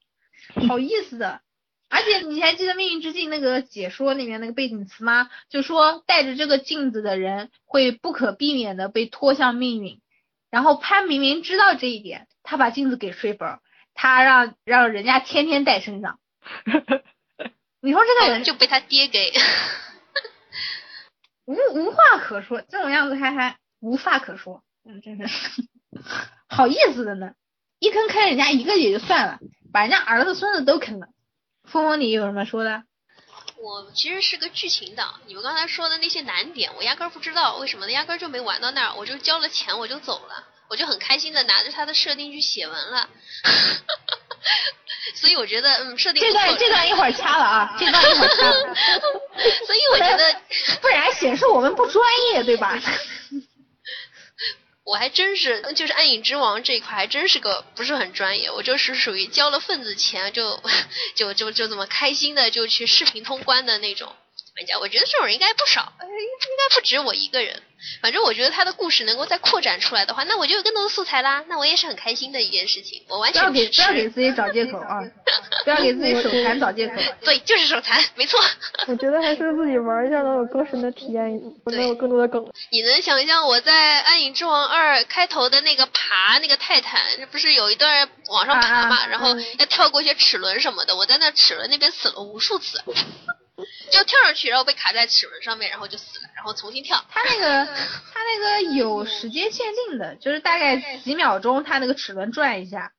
好意思的。而且你还记得《命运之镜》那个解说里面那个背景词吗？就说带着这个镜子的人会不可避免的被拖向命运。然后潘明明知道这一点，他把镜子给睡本，他让让人家天天带身上。你说这个人就被他爹给无无话可说，这种样子还还无话可说，嗯，真是。好意思的呢，一坑坑人家一个也就算了，把人家儿子孙子都坑了。峰峰，你有什么说的？我其实是个剧情党，你们刚才说的那些难点，我压根儿不知道为什么，压根儿就没玩到那儿，我就交了钱我就走了，我就很开心的拿着他的设定去写文了。所以我觉得，嗯，设定这段这段一会儿掐了啊，这段一会儿掐。所以我觉得，不然显示我们不专业，对吧？我还真是，就是暗影之王这一块还真是个不是很专业，我就是属于交了份子钱就 就就就这么开心的就去视频通关的那种。玩家，我觉得这种人应该不少，应该不止我一个人。反正我觉得他的故事能够再扩展出来的话，那我就有更多的素材啦，那我也是很开心的一件事情。我完全不要给不要给自己找借口啊！不要给自己手残找借口。对，就是手残，没错。我觉得还是自己玩一下能有更深的体验，能有更多的梗。你能想象我在《暗影之王二》开头的那个爬那个泰坦，不是有一段往上爬嘛，然后要跳过一些齿轮什么的，我在那齿轮那边死了无数次。就跳上去，然后被卡在齿轮上面，然后就死了，然后重新跳。他那个 他那个有时间限定的，就是大概几秒钟，他那个齿轮转一下。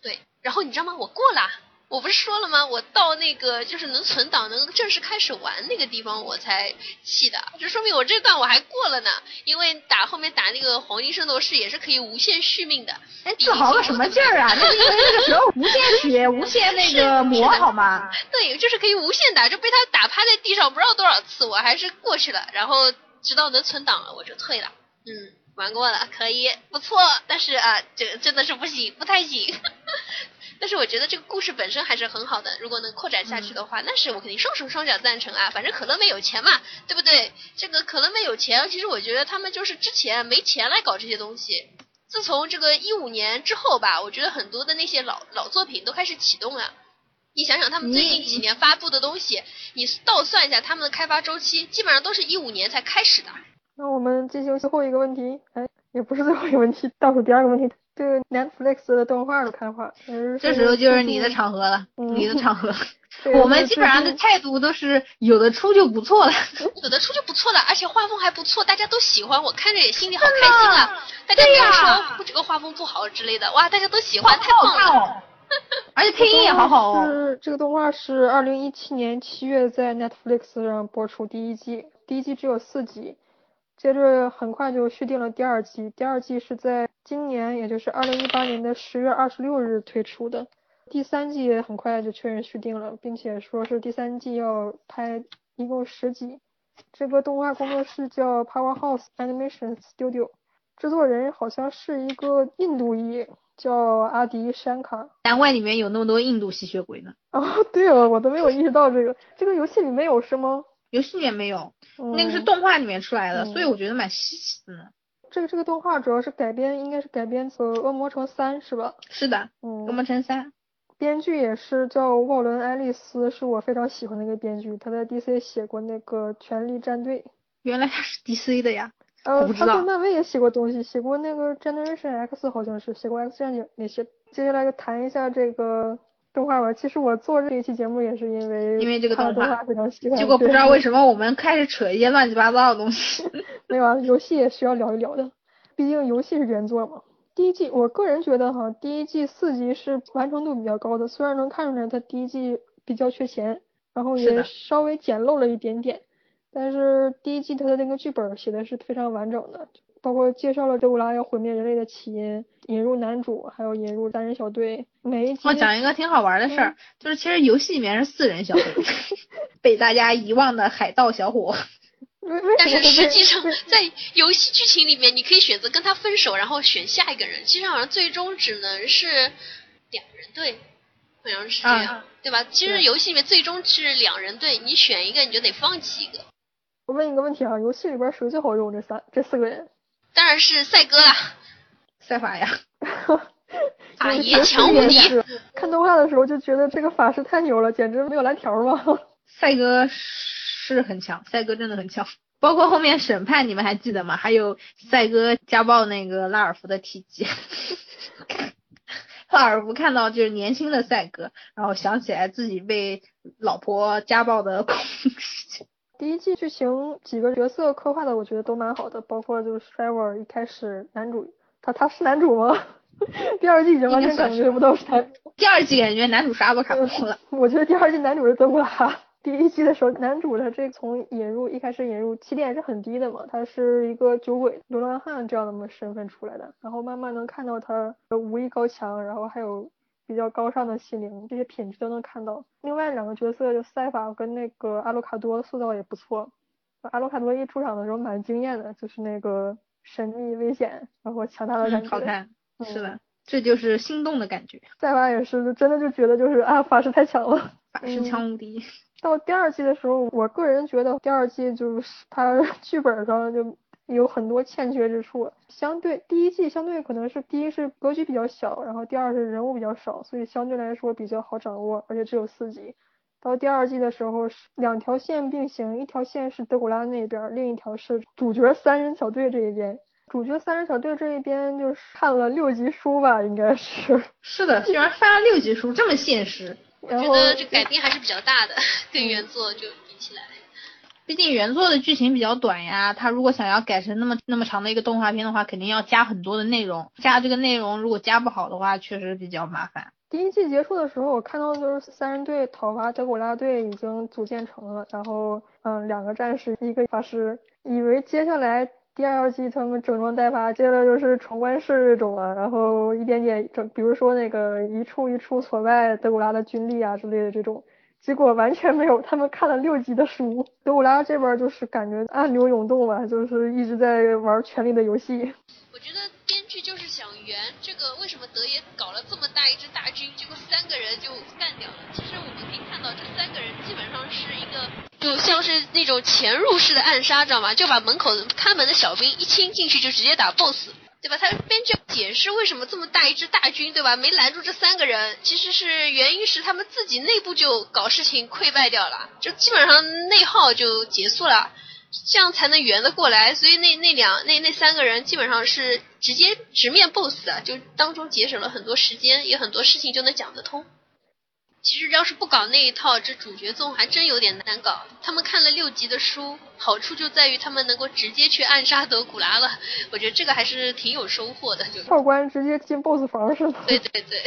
对，然后你知道吗？我过了，我不是说了吗？我到那个就是能存档、能正式开始玩那个地方，我才气的。就说明我这段我还过了呢。因为打后面打那个黄金圣斗士也是可以无限续命的。哎，自豪个什么劲儿啊？那是因为那个时候无限血、无限那个魔，好吗？对，就是可以无限打，就被他打趴在地上不知道多少次，我还是过去了。然后直到能存档了，我就退了。嗯，玩过了，可以，不错。但是啊，这真的是不行，不太行。但是我觉得这个故事本身还是很好的，如果能扩展下去的话，那是我肯定双手双脚赞成啊。反正可乐妹有钱嘛，对不对？这个可乐妹有钱，其实我觉得他们就是之前没钱来搞这些东西。自从这个一五年之后吧，我觉得很多的那些老老作品都开始启动了。你想想他们最近几年发布的东西，你倒算一下他们的开发周期，基本上都是一五年才开始的。那我们进行最后一个问题，哎，也不是最后一个问题，倒数第二个问题。对 Netflix 的动画的看法，这时候就是你的场合了，你的场合。我们基本上的态度都是有的出就不错了，有的出就不错了，而且画风还不错，大家都喜欢，我看着也心里好开心啊。大家没有说这个画风不好之类的，哇，大家都喜欢，太棒了。而且配音也好好哦。是这个动画是二零一七年七月在 Netflix 上播出第一季，第一季只有四集。接着很快就续订了第二季，第二季是在今年，也就是二零一八年的十月二十六日推出的。第三季也很快就确认续订了，并且说是第三季要拍一共十集。这个动画工作室叫 Powerhouse Animation Studio，制作人好像是一个印度裔，叫阿迪山卡。难怪里面有那么多印度吸血鬼呢。哦，对了，我都没有意识到这个。这个游戏里面有是吗？游戏里面没有，那个是动画里面出来的，所以我觉得蛮稀奇的呢。这个这个动画主要是改编，应该是改编自《恶魔城三》是吧？是的，嗯，《恶魔城三》编剧也是叫沃伦·爱丽丝，是我非常喜欢的一个编剧，他在 DC 写过那个《权力战队》。原来他是 DC 的呀？呃，他在漫威也写过东西，写过那个《Generation X》，好像是写过《X 战警》那些。接下来就谈一下这个。动画吧，其实我做这一期节目也是因为因为这个动画非常喜欢，结果不知道为什么我们开始扯一些乱七八糟的东西。没有啊，游戏也需要聊一聊的，毕竟游戏是原作嘛。第一季，我个人觉得哈，第一季四集是完成度比较高的，虽然能看出来它第一季比较缺钱，然后也稍微简陋了一点点，但是第一季它的那个剧本写的是非常完整的。包括介绍了德古拉要毁灭人类的起因，引入男主，还有引入单人小队。每一集我讲一个挺好玩的事儿，就是其实游戏里面是四人小队，被大家遗忘的海盗小伙。但是实际上在游戏剧情里面，你可以选择跟他分手，然后选下一个人。其实好像最终只能是两人队，好像是这样，对吧？其实游戏里面最终是两人队，你选一个你就得放弃一个。我问一个问题啊，游戏里边谁最好用？这三这四个人？当然是赛哥啦，赛法呀，法爷强无敌。看动画的时候就觉得这个法师太牛了，简直没有蓝条吗？赛哥是很强，赛哥真的很强。包括后面审判，你们还记得吗？还有赛哥家暴那个拉尔夫的体积。拉尔夫看到就是年轻的赛哥，然后想起来自己被老婆家暴的恐事情。第一季剧情几个角色刻画的，我觉得都蛮好的，包括就是 Trevor 一开始男主，他他是男主吗？第二季已经完全感觉不到是他。第二季感觉男主啥都看不出了。我觉得第二季男主是德古拉。第一季的时候，男主他这从引入一开始引入起点是很低的嘛，他是一个酒鬼、流浪汉这样的么身份出来的，然后慢慢能看到他武艺高强，然后还有。比较高尚的心灵，这些品质都能看到。另外两个角色就赛法跟那个阿鲁卡多塑造也不错。阿鲁卡多一出场的时候蛮惊艳的，就是那个神秘危险，然后强大的感觉。好看，是的，这就是心动的感觉。赛法也是，真的就觉得就是啊，法师太强了，法师强无敌。到第二季的时候，我个人觉得第二季就是他 剧本上就。有很多欠缺之处，相对第一季相对可能是第一是格局比较小，然后第二是人物比较少，所以相对来说比较好掌握，而且只有四集。到第二季的时候是两条线并行，一条线是德古拉那边，另一条是主角三人小队这一边。主角三人小队这一边就是看了六集书吧，应该是。是的，居然翻了六集书，这么现实。我觉得这改编还是比较大的，跟原作就比起来。毕竟原作的剧情比较短呀，他如果想要改成那么那么长的一个动画片的话，肯定要加很多的内容。加这个内容如果加不好的话，确实比较麻烦。第一季结束的时候，我看到就是三人队讨伐德古拉队已经组建成了，然后嗯，两个战士，一个法师，以为接下来第二季他们整装待发，接着就是闯关式这种了，然后一点点整，比如说那个一处一处挫败德古拉的军力啊之类的这种。结果完全没有，他们看了六集的书。德古拉这边就是感觉暗流涌动吧，就是一直在玩权力的游戏。我觉得编剧就是想圆这个，为什么德爷搞了这么大一支大军，结果三个人就干掉了。其实我们可以看到，这三个人基本上是一个，就像是那种潜入式的暗杀，知道吗？就把门口看门的小兵一清进去，就直接打 BOSS。对吧？他编剧解释为什么这么大一支大军，对吧？没拦住这三个人，其实是原因是他们自己内部就搞事情溃败掉了，就基本上内耗就结束了，这样才能圆得过来。所以那那两那那三个人基本上是直接直面 BOSS 啊，就当中节省了很多时间，也很多事情就能讲得通。其实要是不搞那一套，这主角宗还真有点难搞。他们看了六集的书，好处就在于他们能够直接去暗杀德古拉了。我觉得这个还是挺有收获的。就跳关直接进 BOSS 房似的。对对对。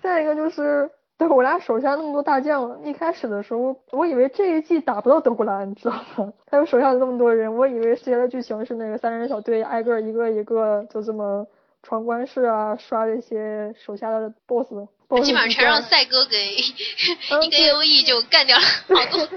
再一个就是德古拉手下那么多大将，一开始的时候我以为这一季打不到德古拉，你知道吗？他们手下的那么多人，我以为接的剧情是那个三人小队挨个一个一个就这么闯关式啊，刷这些手下的 BOSS。基本上全让赛哥给 一个 A O E 就干掉了 好多。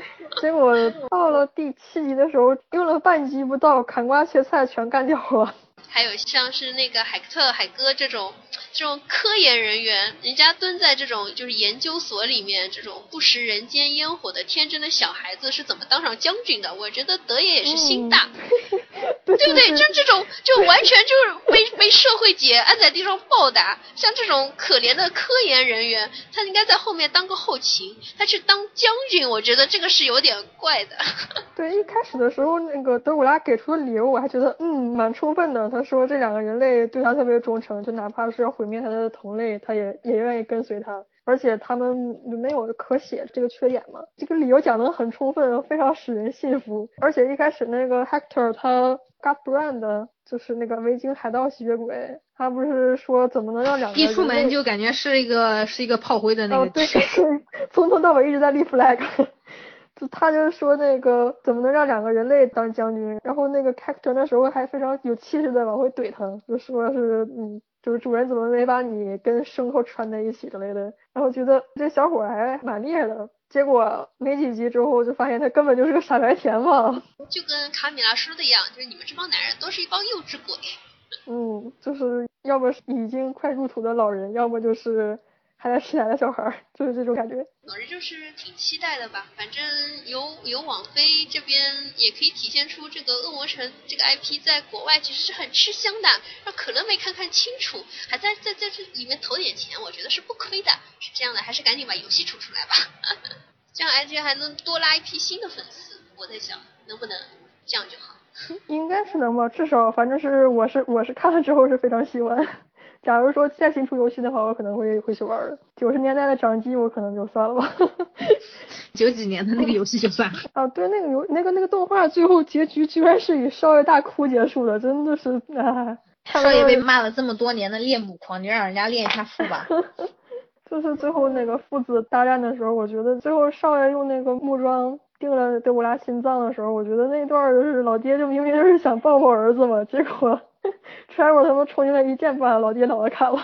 结果到了第七集的时候，用了半集不到，砍瓜切菜全干掉了。还有像是那个海克特、海哥这种这种科研人员，人家蹲在这种就是研究所里面，这种不食人间烟火的天真的小孩子是怎么当上将军的？我觉得德爷也是心大，对不对？就这种就完全就是被被社会姐按在地上暴打，像这种可怜的科研人员，他应该在后面当个后勤，他去当将军，我觉得这个是有点怪的。对，一开始的时候那个德古拉给出的理由，我还觉得嗯蛮充分的。他说这两个人类对他特别忠诚，就哪怕是要毁灭他的同类，他也也愿意跟随他。而且他们没有可写这个缺点嘛，这个理由讲得很充分，非常使人信服。而且一开始那个 Hector 他 got brand 就是那个维京海盗吸血鬼，他不是说怎么能让两个一出门就感觉是一个是一个炮灰的那个，对，从头到尾一直在立 flag。他就说那个怎么能让两个人类当将军？然后那个 character 那时候还非常有气势的往回怼他，就说是嗯，就是主人怎么没把你跟牲口串在一起之类的。然后觉得这小伙还蛮厉害的，结果没几集之后就发现他根本就是个傻白甜嘛。就跟卡米拉说的一样，就是你们这帮男人都是一帮幼稚鬼。嗯，就是要么已经快入土的老人，要么就是。还在吃奶的小孩儿，就是这种感觉。总之就是挺期待的吧，反正有有网飞这边也可以体现出这个恶魔城这个 IP 在国外其实是很吃香的，让可能没看看清楚，还在在在这里面投点钱，我觉得是不亏的。是这样的，还是赶紧把游戏出出来吧，这样 IG 还能多拉一批新的粉丝。我在想，能不能这样就好？应该是能吧，至少反正是我是我是看了之后是非常喜欢。假如说再新出游戏的话，我可能会会去玩儿。九十年代的掌机，我可能就算了吧。九几年的那个游戏就算了。啊，对，那个游那个那个动画最后结局居然是以少爷大哭结束的，真的是啊。少爷被骂了这么多年的恋母狂，你让人家恋一下腹吧。就是最后那个父子大战的时候，我觉得最后少爷用那个木桩定了德古拉心脏的时候，我觉得那段就是老爹就明明就是想抱抱儿子嘛，结果。Trevor 他们冲进来一剑把老爹脑袋砍了，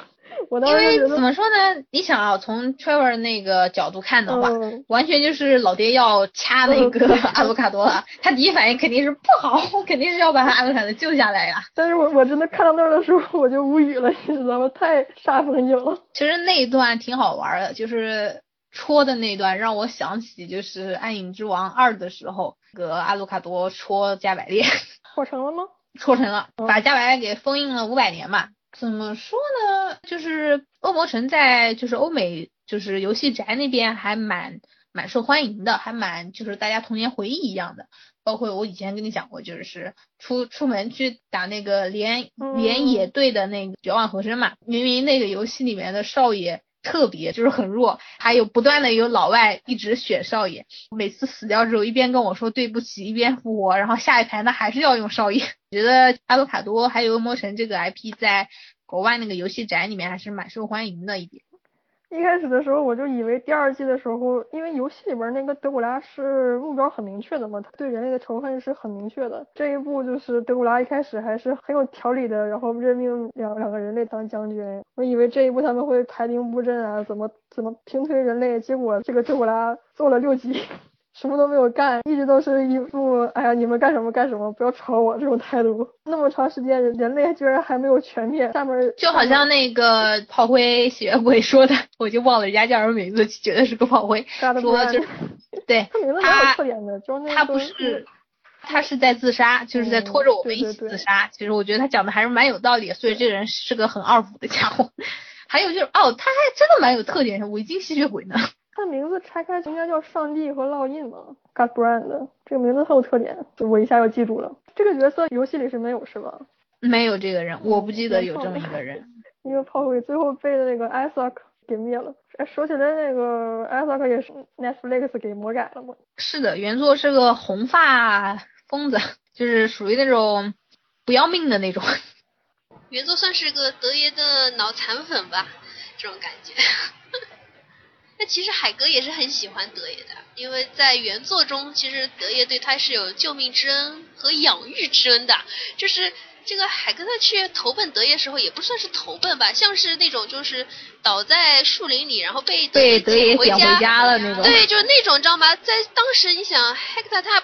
我当时因为怎么说呢？你想啊，从 Trevor 那个角度看的话，完全就是老爹要掐那个阿鲁卡多了，他第一反应肯定是不好，肯定是要把他阿鲁卡多救下来呀。但是我我真的看到那儿的时候我就无语了，你知道吗？太煞风景了。其实那一段挺好玩的，就是戳的那段让我想起就是《暗影之王二》的时候，个阿鲁卡多戳加百列，火成了吗？戳成了，把加白给封印了五百年嘛？怎么说呢？就是恶魔城在就是欧美就是游戏宅那边还蛮蛮受欢迎的，还蛮就是大家童年回忆一样的。包括我以前跟你讲过，就是出出门去打那个连连野队的那个绝望和声嘛，明明那个游戏里面的少爷。特别就是很弱，还有不断的有老外一直选少爷，每次死掉之后一边跟我说对不起，一边复活，然后下一排那还是要用少爷。觉得阿鲁卡多还有恶魔城这个 IP 在国外那个游戏宅里面还是蛮受欢迎的一点。一开始的时候我就以为第二季的时候，因为游戏里边那个德古拉是目标很明确的嘛，他对人类的仇恨是很明确的。这一部就是德古拉一开始还是很有条理的，然后任命两两个人类当将军。我以为这一部他们会排兵布阵啊，怎么怎么平推人类，结果这个德古拉做了六集。什么都没有干，一直都是一副哎呀你们干什么干什么，不要吵我这种态度。那么长时间，人类居然还没有全灭，下面就好像那个炮灰吸血鬼说的，我就忘了人家叫什么名字，绝对是个炮灰，说就是对 他名字蛮有特点的，就是他不是他是在自杀，就是在拖着我们一起自杀。其实我觉得他讲的还是蛮有道理，所以这个人是个很二五的家伙。还有就是哦，他还真的蛮有特点，维京吸血鬼呢。他名字拆开应该叫上帝和烙印嘛，God Brand，这个名字很有特点，我一下就记住了。这个角色游戏里是没有是吧？没有这个人，我不记得有这么一个人。一个炮灰最后被那个 Isaac 给灭了。哎，说起来那个 Isaac 也是 Netflix 给魔改了吗？是的，原作是个红发疯子，就是属于那种不要命的那种。原作算是个德爷的脑残粉吧，这种感觉。那其实海哥也是很喜欢德爷的，因为在原作中，其实德爷对他是有救命之恩和养育之恩的。就是这个海哥他去投奔德爷时候，也不算是投奔吧，像是那种就是倒在树林里，然后被德爷捡回家了那种。对，就是那种，知道吗？在当时，你想海格他。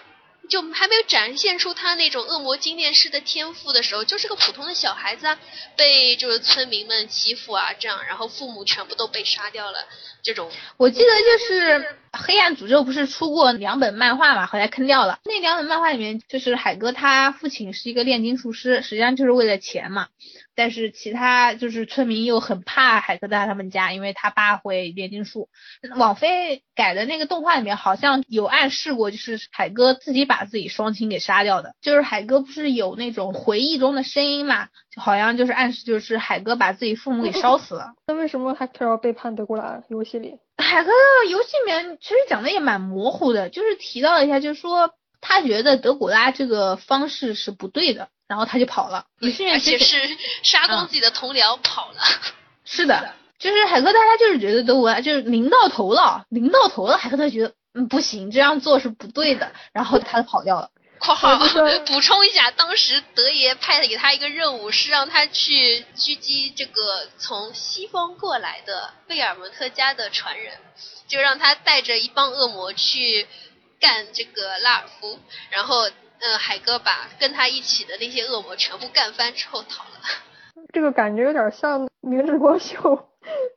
就还没有展现出他那种恶魔精炼师的天赋的时候，就是个普通的小孩子啊，被就是村民们欺负啊，这样，然后父母全部都被杀掉了，这种。我记得就是黑暗诅咒不是出过两本漫画嘛，后来坑掉了。那两本漫画里面，就是海哥他父亲是一个炼金术师，实际上就是为了钱嘛。但是其他就是村民又很怕海克大他们家，因为他爸会炼金术。网飞改的那个动画里面好像有暗示过，就是海哥自己把自己双亲给杀掉的。就是海哥不是有那种回忆中的声音嘛，就好像就是暗示就是海哥把自己父母给烧死了。那为什么海克要背叛德古拉？游戏里海哥游戏里面其实讲的也蛮模糊的，就是提到了一下，就是说他觉得德古拉这个方式是不对的。然后他就跑了，而且是杀光自己的同僚跑了。是的，就是海克特他就是觉得德古拉就是临到头了，临到头了，海克特觉得嗯不行，这样做是不对的，然后他就跑掉了。括号补充一下，当时德爷派给他一个任务是让他去狙击这个从西方过来的贝尔蒙特家的传人，就让他带着一帮恶魔去干这个拉尔夫，然后。嗯，海哥把跟他一起的那些恶魔全部干翻之后逃了。这个感觉有点像明智光秀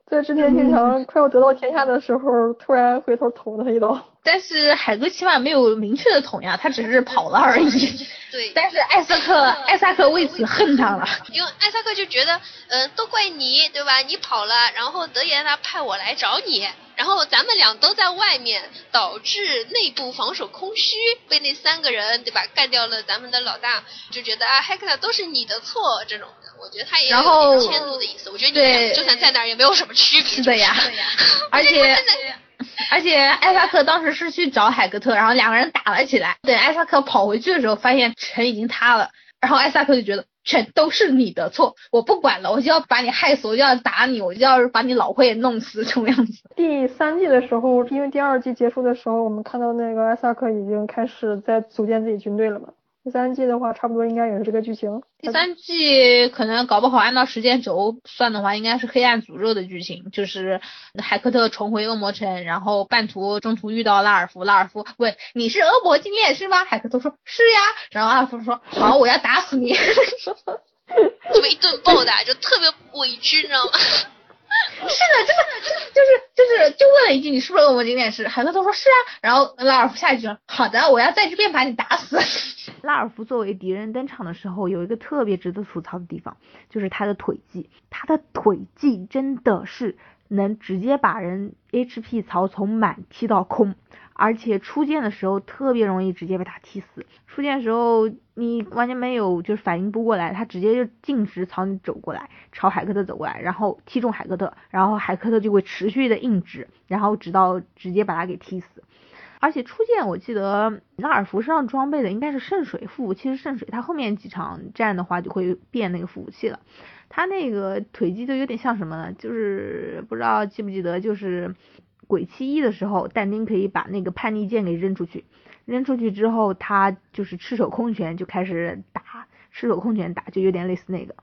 在织田信长快要得到天下的时候，突然回头捅他一刀。但是海哥起码没有明确的捅呀，他只是跑了而已。对。但是艾萨克，艾萨克为此恨他了。因为艾萨克就觉得，嗯，都怪你，对吧？你跑了，然后德言呢派我来找你。然后咱们俩都在外面，导致内部防守空虚，被那三个人对吧干掉了咱们的老大，就觉得啊，海克都是你的错这种的，我觉得他也有点迁怒的意思。我觉得你俩就算在那儿也没有什么区别。是的呀，而且 而且艾萨克当时是去找海格特，然后两个人打了起来。等艾萨克跑回去的时候，发现城已经塌了，然后艾萨克就觉得。全都是你的错，我不管了，我就要把你害死，我就要打你，我就要把你老婆也弄死，这种样子。第三季的时候，因为第二季结束的时候，我们看到那个艾萨克已经开始在组建自己军队了嘛。第三季的话，差不多应该也是这个剧情。第三季可能搞不好按照时间轴算的话，应该是黑暗诅咒的剧情，就是海克特重回恶魔城，然后半途中途遇到拉尔夫，拉尔夫问你是恶魔精炼师吗？海克特说是呀，然后拉尔夫说好，我要打死你，这么一顿暴打就特别委屈，你知道吗？是的，真的，就是就是就问了一句你是不是恶魔经典师？很多都说是啊，然后拉尔夫下一句好的，我要在这边把你打死。拉尔夫作为敌人登场的时候，有一个特别值得吐槽的地方，就是他的腿技，他的腿技真的是能直接把人 HP 槽从满踢到空。而且出剑的时候特别容易直接被他踢死，出剑的时候你完全没有就是反应不过来，他直接就径直朝你走过来，朝海克特走过来，然后踢中海克特，然后海克特就会持续的硬直，然后直到直接把他给踢死。而且初见我记得拉尔夫身上装备的应该是圣水副武器是圣水，他后面几场战的话就会变那个副武器了。他那个腿技就有点像什么呢？就是不知道记不记得，就是鬼泣一的时候，但丁可以把那个叛逆剑给扔出去，扔出去之后他就是赤手空拳就开始打，赤手空拳打就有点类似那个。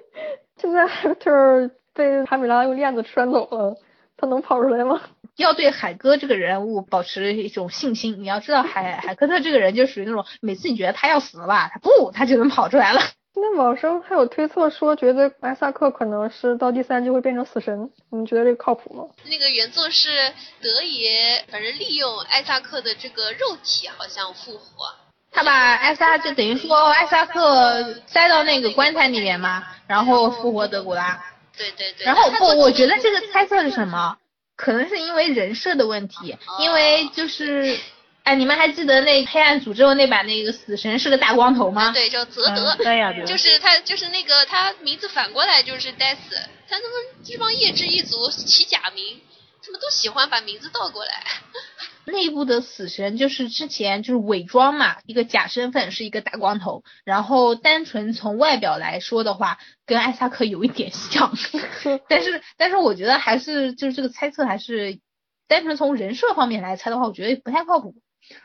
现在 Hector 被卡米拉用链子拴走了，他能跑出来吗？要对海哥这个人物保持一种信心。你要知道海海科特这个人就属于那种，每次你觉得他要死了吧，他不，他就能跑出来了。那网上还有推测说，觉得艾萨克可能是到第三季会变成死神，你们觉得这个靠谱吗？那个原作是德爷，反正利用艾萨克的这个肉体好像复活。他把艾萨就等于说艾萨克塞到那个棺材里面嘛，然后复活德古拉。对对对。然后不，我觉得这个猜测是什么？可能是因为人设的问题，因为就是，哎，你们还记得那黑暗诅咒那版那个死神是个大光头吗？对，叫泽德，就是他，就是那个他名字反过来就是 death，他他们这帮夜之一族起假名，他们都喜欢把名字倒过来。内部的死神就是之前就是伪装嘛，一个假身份是一个大光头，然后单纯从外表来说的话，跟艾萨克有一点像，但是但是我觉得还是就是这个猜测还是单纯从人设方面来猜的话，我觉得不太靠谱。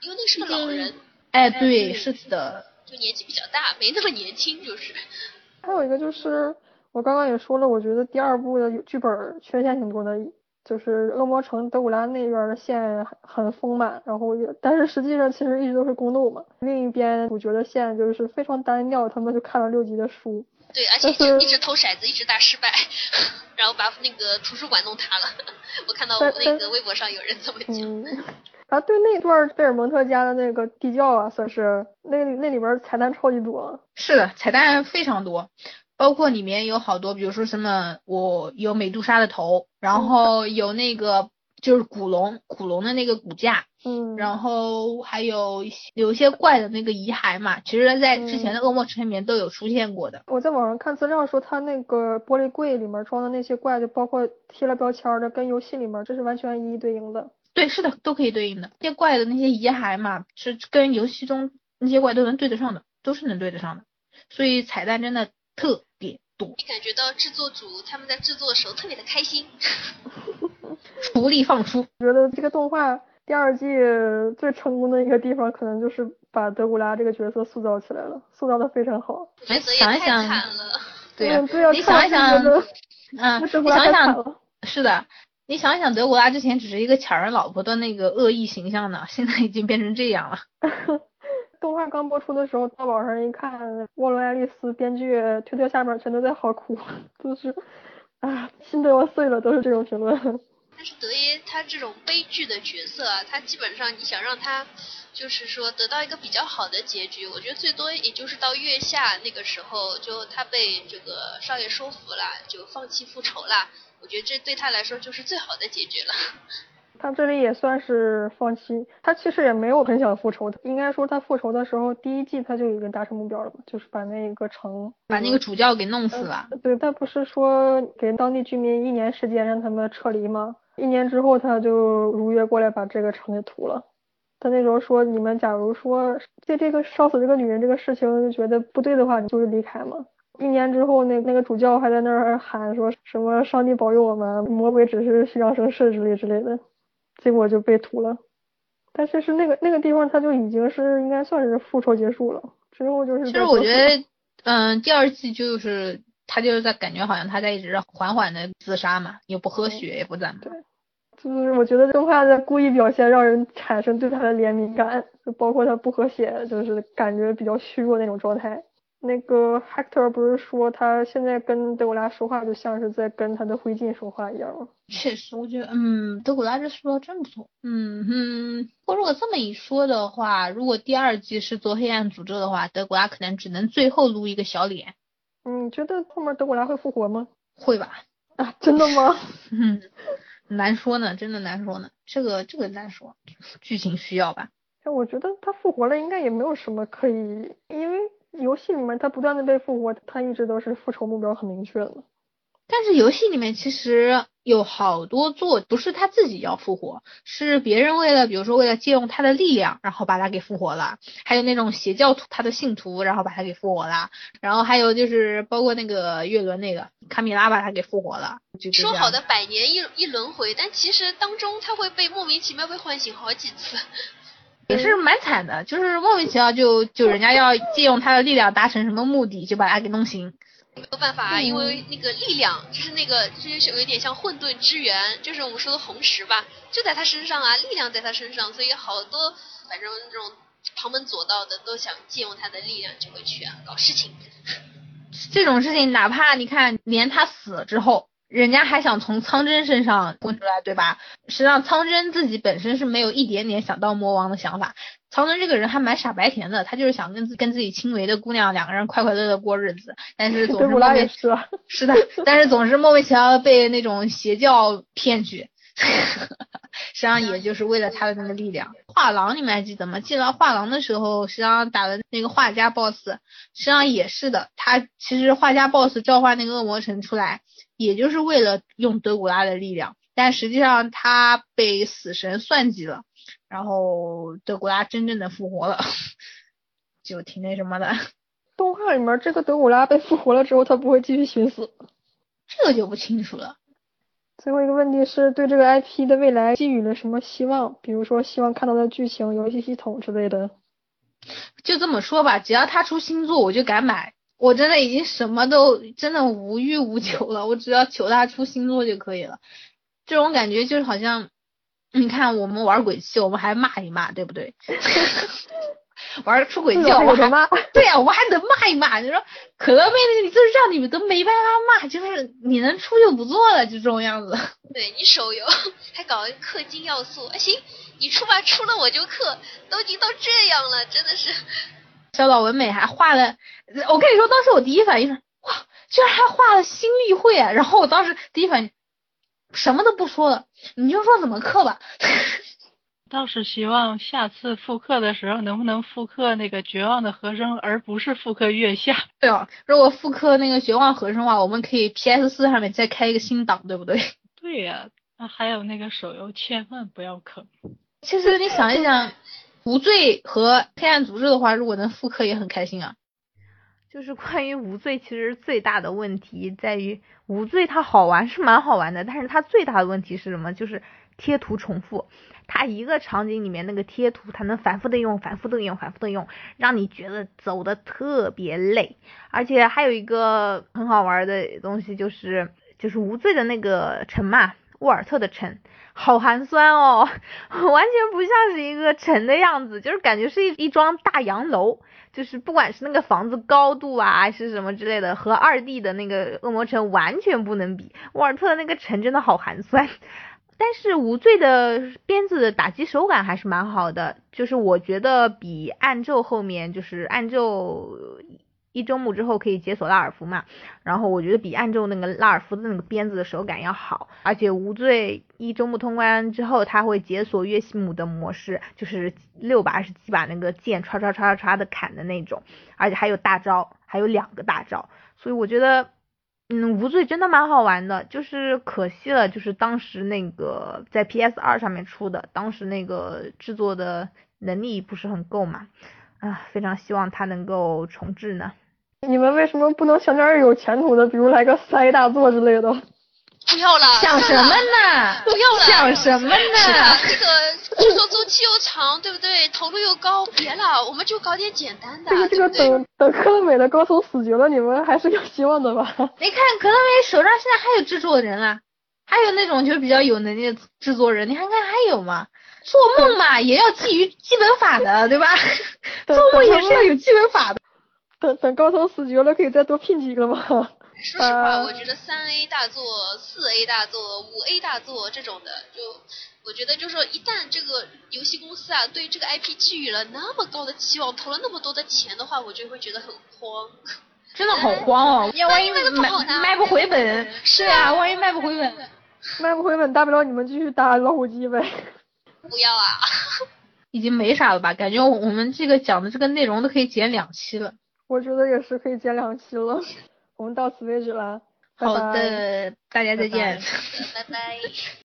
因为那是个老人。哎，对，是的。就年纪比较大，没那么年轻就是。还有一个就是我刚刚也说了，我觉得第二部的剧本缺陷挺多的。就是恶魔城德古拉那边的线很丰满，然后也，但是实际上其实一直都是宫斗嘛。另一边主角的线就是非常单调，他们就看了六集的书。对，而且一直一直投骰子，一直打失败，然后把那个图书馆弄塌了。我看到那个微博上有人这么讲。啊，对那段贝尔蒙特家的那个地窖啊，算是那那里边彩蛋超级多。是的，彩蛋非常多。包括里面有好多，比如说什么，我有美杜莎的头，然后有那个就是古龙，古龙的那个骨架，嗯，然后还有有一些怪的那个遗骸嘛，其实在之前的恶魔城里面都有出现过的。我在网上看资料说，他那个玻璃柜里面装的那些怪，就包括贴了标签的，跟游戏里面这是完全一一对应的。对，是的，都可以对应的。那些怪的那些遗骸嘛，是跟游戏中那些怪都能对得上的，都是能对得上的。所以彩蛋真的。特别多，你感觉到制作组他们在制作的时候特别的开心，福利放出。觉得这个动画第二季最成功的一个地方，可能就是把德古拉这个角色塑造起来了，塑造的非常好。你想一想，对呀，你想一想，嗯，你想一想，是的，你想一想，德古拉之前只是一个抢人老婆的那个恶意形象呢，现在已经变成这样了。动画刚播出的时候，淘宝上一看，沃伦·爱丽丝编剧推特下面全都在嚎哭，就是，啊，心都要碎了，都是这种评论。但是德爷他这种悲剧的角色啊，他基本上你想让他，就是说得到一个比较好的结局，我觉得最多也就是到月下那个时候，就他被这个少爷说服了，就放弃复仇了。我觉得这对他来说就是最好的解决了。他这里也算是放弃，他其实也没有很想复仇。应该说他复仇的时候，第一季他就已经达成目标了嘛，就是把那个城，把那个主教给弄死了。对，他不是说给当地居民一年时间让他们撤离吗？一年之后他就如约过来把这个城给屠了。他那时候说，你们假如说对这个烧死这个女人这个事情觉得不对的话，你就是离开嘛。一年之后，那那个主教还在那儿喊说什么上帝保佑我们，魔鬼只是虚张声势之类之类的。结果就被屠了，但其实那个那个地方，他就已经是应该算是复仇结束了。之后就是。其实我觉得，嗯，第二季就是他就是在感觉好像他在一直缓缓的自杀嘛，又不喝血，也不怎么。对，就是我觉得动画在故意表现让人产生对他的怜悯感，就包括他不喝血，就是感觉比较虚弱那种状态。那个 Hector 不是说他现在跟德古拉说话就像是在跟他的灰烬说话一样吗？确实，我觉得，嗯，德古拉这说的真不错。嗯哼，不过如果这么一说的话，如果第二季是做黑暗诅咒的话，德古拉可能只能最后露一个小脸。嗯，觉得后面德古拉会复活吗？会吧。啊，真的吗？嗯，难说呢，真的难说呢。这个这个难说，剧情需要吧。我觉得他复活了，应该也没有什么可以，因为。游戏里面他不断的被复活，他一直都是复仇目标很明确的。但是游戏里面其实有好多座不是他自己要复活，是别人为了比如说为了借用他的力量，然后把他给复活了。还有那种邪教徒他的信徒，然后把他给复活了。然后还有就是包括那个月轮那个卡米拉把他给复活了。说好的百年一一轮回，但其实当中他会被莫名其妙被唤醒好几次。也是蛮惨的，就是莫名其妙就就人家要借用他的力量达成什么目的，就把他给弄醒。没有办法啊，因为那个力量就是那个就是有一点像混沌之源，就是我们说的红石吧，就在他身上啊，力量在他身上，所以好多反正这种旁门左道的都想借用他的力量就会去啊搞事情。这种事情，哪怕你看，连他死了之后，人家还想从苍真身上问出来，对吧？实际上，苍真自己本身是没有一点点想当魔王的想法。苍真这个人还蛮傻白甜的，他就是想跟自跟自己亲为的姑娘两个人快快乐乐过日子，但是总是 莫名是啊，是的，但是总是莫名其妙地被那种邪教骗去，实际上也就是为了他的那个力量。画廊你们还记得吗？进了画廊的时候，实际上打的那个画家 boss，实际上也是的。他其实画家 boss 召唤那个恶魔城出来，也就是为了用德古拉的力量，但实际上他被死神算计了，然后德古拉真正的复活了，就挺那什么的。动画里面这个德古拉被复活了之后，他不会继续寻死。这个就不清楚了。最后一个问题是对这个 IP 的未来寄予了什么希望？比如说希望看到的剧情、游戏系统之类的。就这么说吧，只要他出新作，我就敢买。我真的已经什么都真的无欲无求了，我只要求他出新作就可以了。这种感觉就是好像，你看我们玩鬼泣，我们还骂一骂，对不对？玩出轨至迹，我还少还有得骂。对呀、我还能骂一骂。你说可乐妹那个，就是让你们都没办法骂，就是你能出就不做了，就这种样子。对你手游还搞一个氪金要素，哎行，你出吧，出了我就氪，都已经到这样了，真的是。小岛文美还画了，我跟你说，当时我第一反应是，哇，居然还画了新例会啊！然后我当时第一反应，什么都不说了，你就说怎么刻吧。倒是希望下次复刻的时候能不能复刻那个绝望的和声，而不是复刻月下。对哦，如果复刻那个绝望和声的话，我们可以 PS 四上面再开一个新档，对不对？对呀、那还有那个手游，千万不要坑。其实你想一想，无罪和黑暗组织的话，如果能复刻也很开心啊。就是关于无罪，其实最大的问题在于无罪它好玩是蛮好玩的，但是它最大的问题是什么？就是贴图重复。它一个场景里面那个贴图，它能反复的用，反复的用，反复的用，让你觉得走的特别累。而且还有一个很好玩的东西，就是就是无罪的那个城嘛，沃尔特的城，好寒酸哦，完全不像是一个城的样子，就是感觉是一一幢大洋楼。就是不管是那个房子高度啊，还是什么之类的，和二 D 的那个恶魔城完全不能比。沃尔特的那个城真的好寒酸，但是无罪的鞭子的打击手感还是蛮好的，就是我觉得比暗咒后面就是暗咒一周目之后可以解锁拉尔夫嘛，然后我觉得比暗咒那个拉尔夫的那个鞭子的手感要好，而且无罪一周目通关之后，它会解锁月西姆的模式，就是六把还是几把那个剑唰唰唰唰唰的砍的那种，而且还有大招，还有两个大招，所以我觉得。嗯，无罪真的蛮好玩的，就是可惜了，就是当时那个在 PS 二上面出的，当时那个制作的能力不是很够嘛，啊，非常希望它能够重置呢。你们为什么不能想点儿有前途的，比如来个三 A 大作之类的？不要了，想什么呢？不要了，想什么呢？，这个制作周期又长，对不对？投入又高，别了，我们就搞点简单的，这个这个？等等科乐美的高层死绝了，你们还是有希望的吧？你看科乐美手上现在还有制作人啊，还有那种就是比较有能力的制作人，你看看还有吗？做梦嘛也要基于基本法的，对吧？做梦也是要有基本法的。等等高通死绝了，可以再多聘几个吗？说实话，呃我觉得三 A 大作、四 A 大作、五 A 大作这种的，就我觉得就是说，一旦这个游戏公司啊对这个 IP 寄予了那么高的期望，投了那么多的钱的话，我就会觉得很慌。真的好慌哦！要万一卖不卖不回本，是啊，万一卖不回本。卖不回本，大不了你们继续打老虎机呗。不要啊！已经没啥了吧？感觉我我们这个讲的这个内容都可以剪两期了。我觉得也是可以剪两期了。我们到此为止啦。好拜拜的，大家再见。拜拜。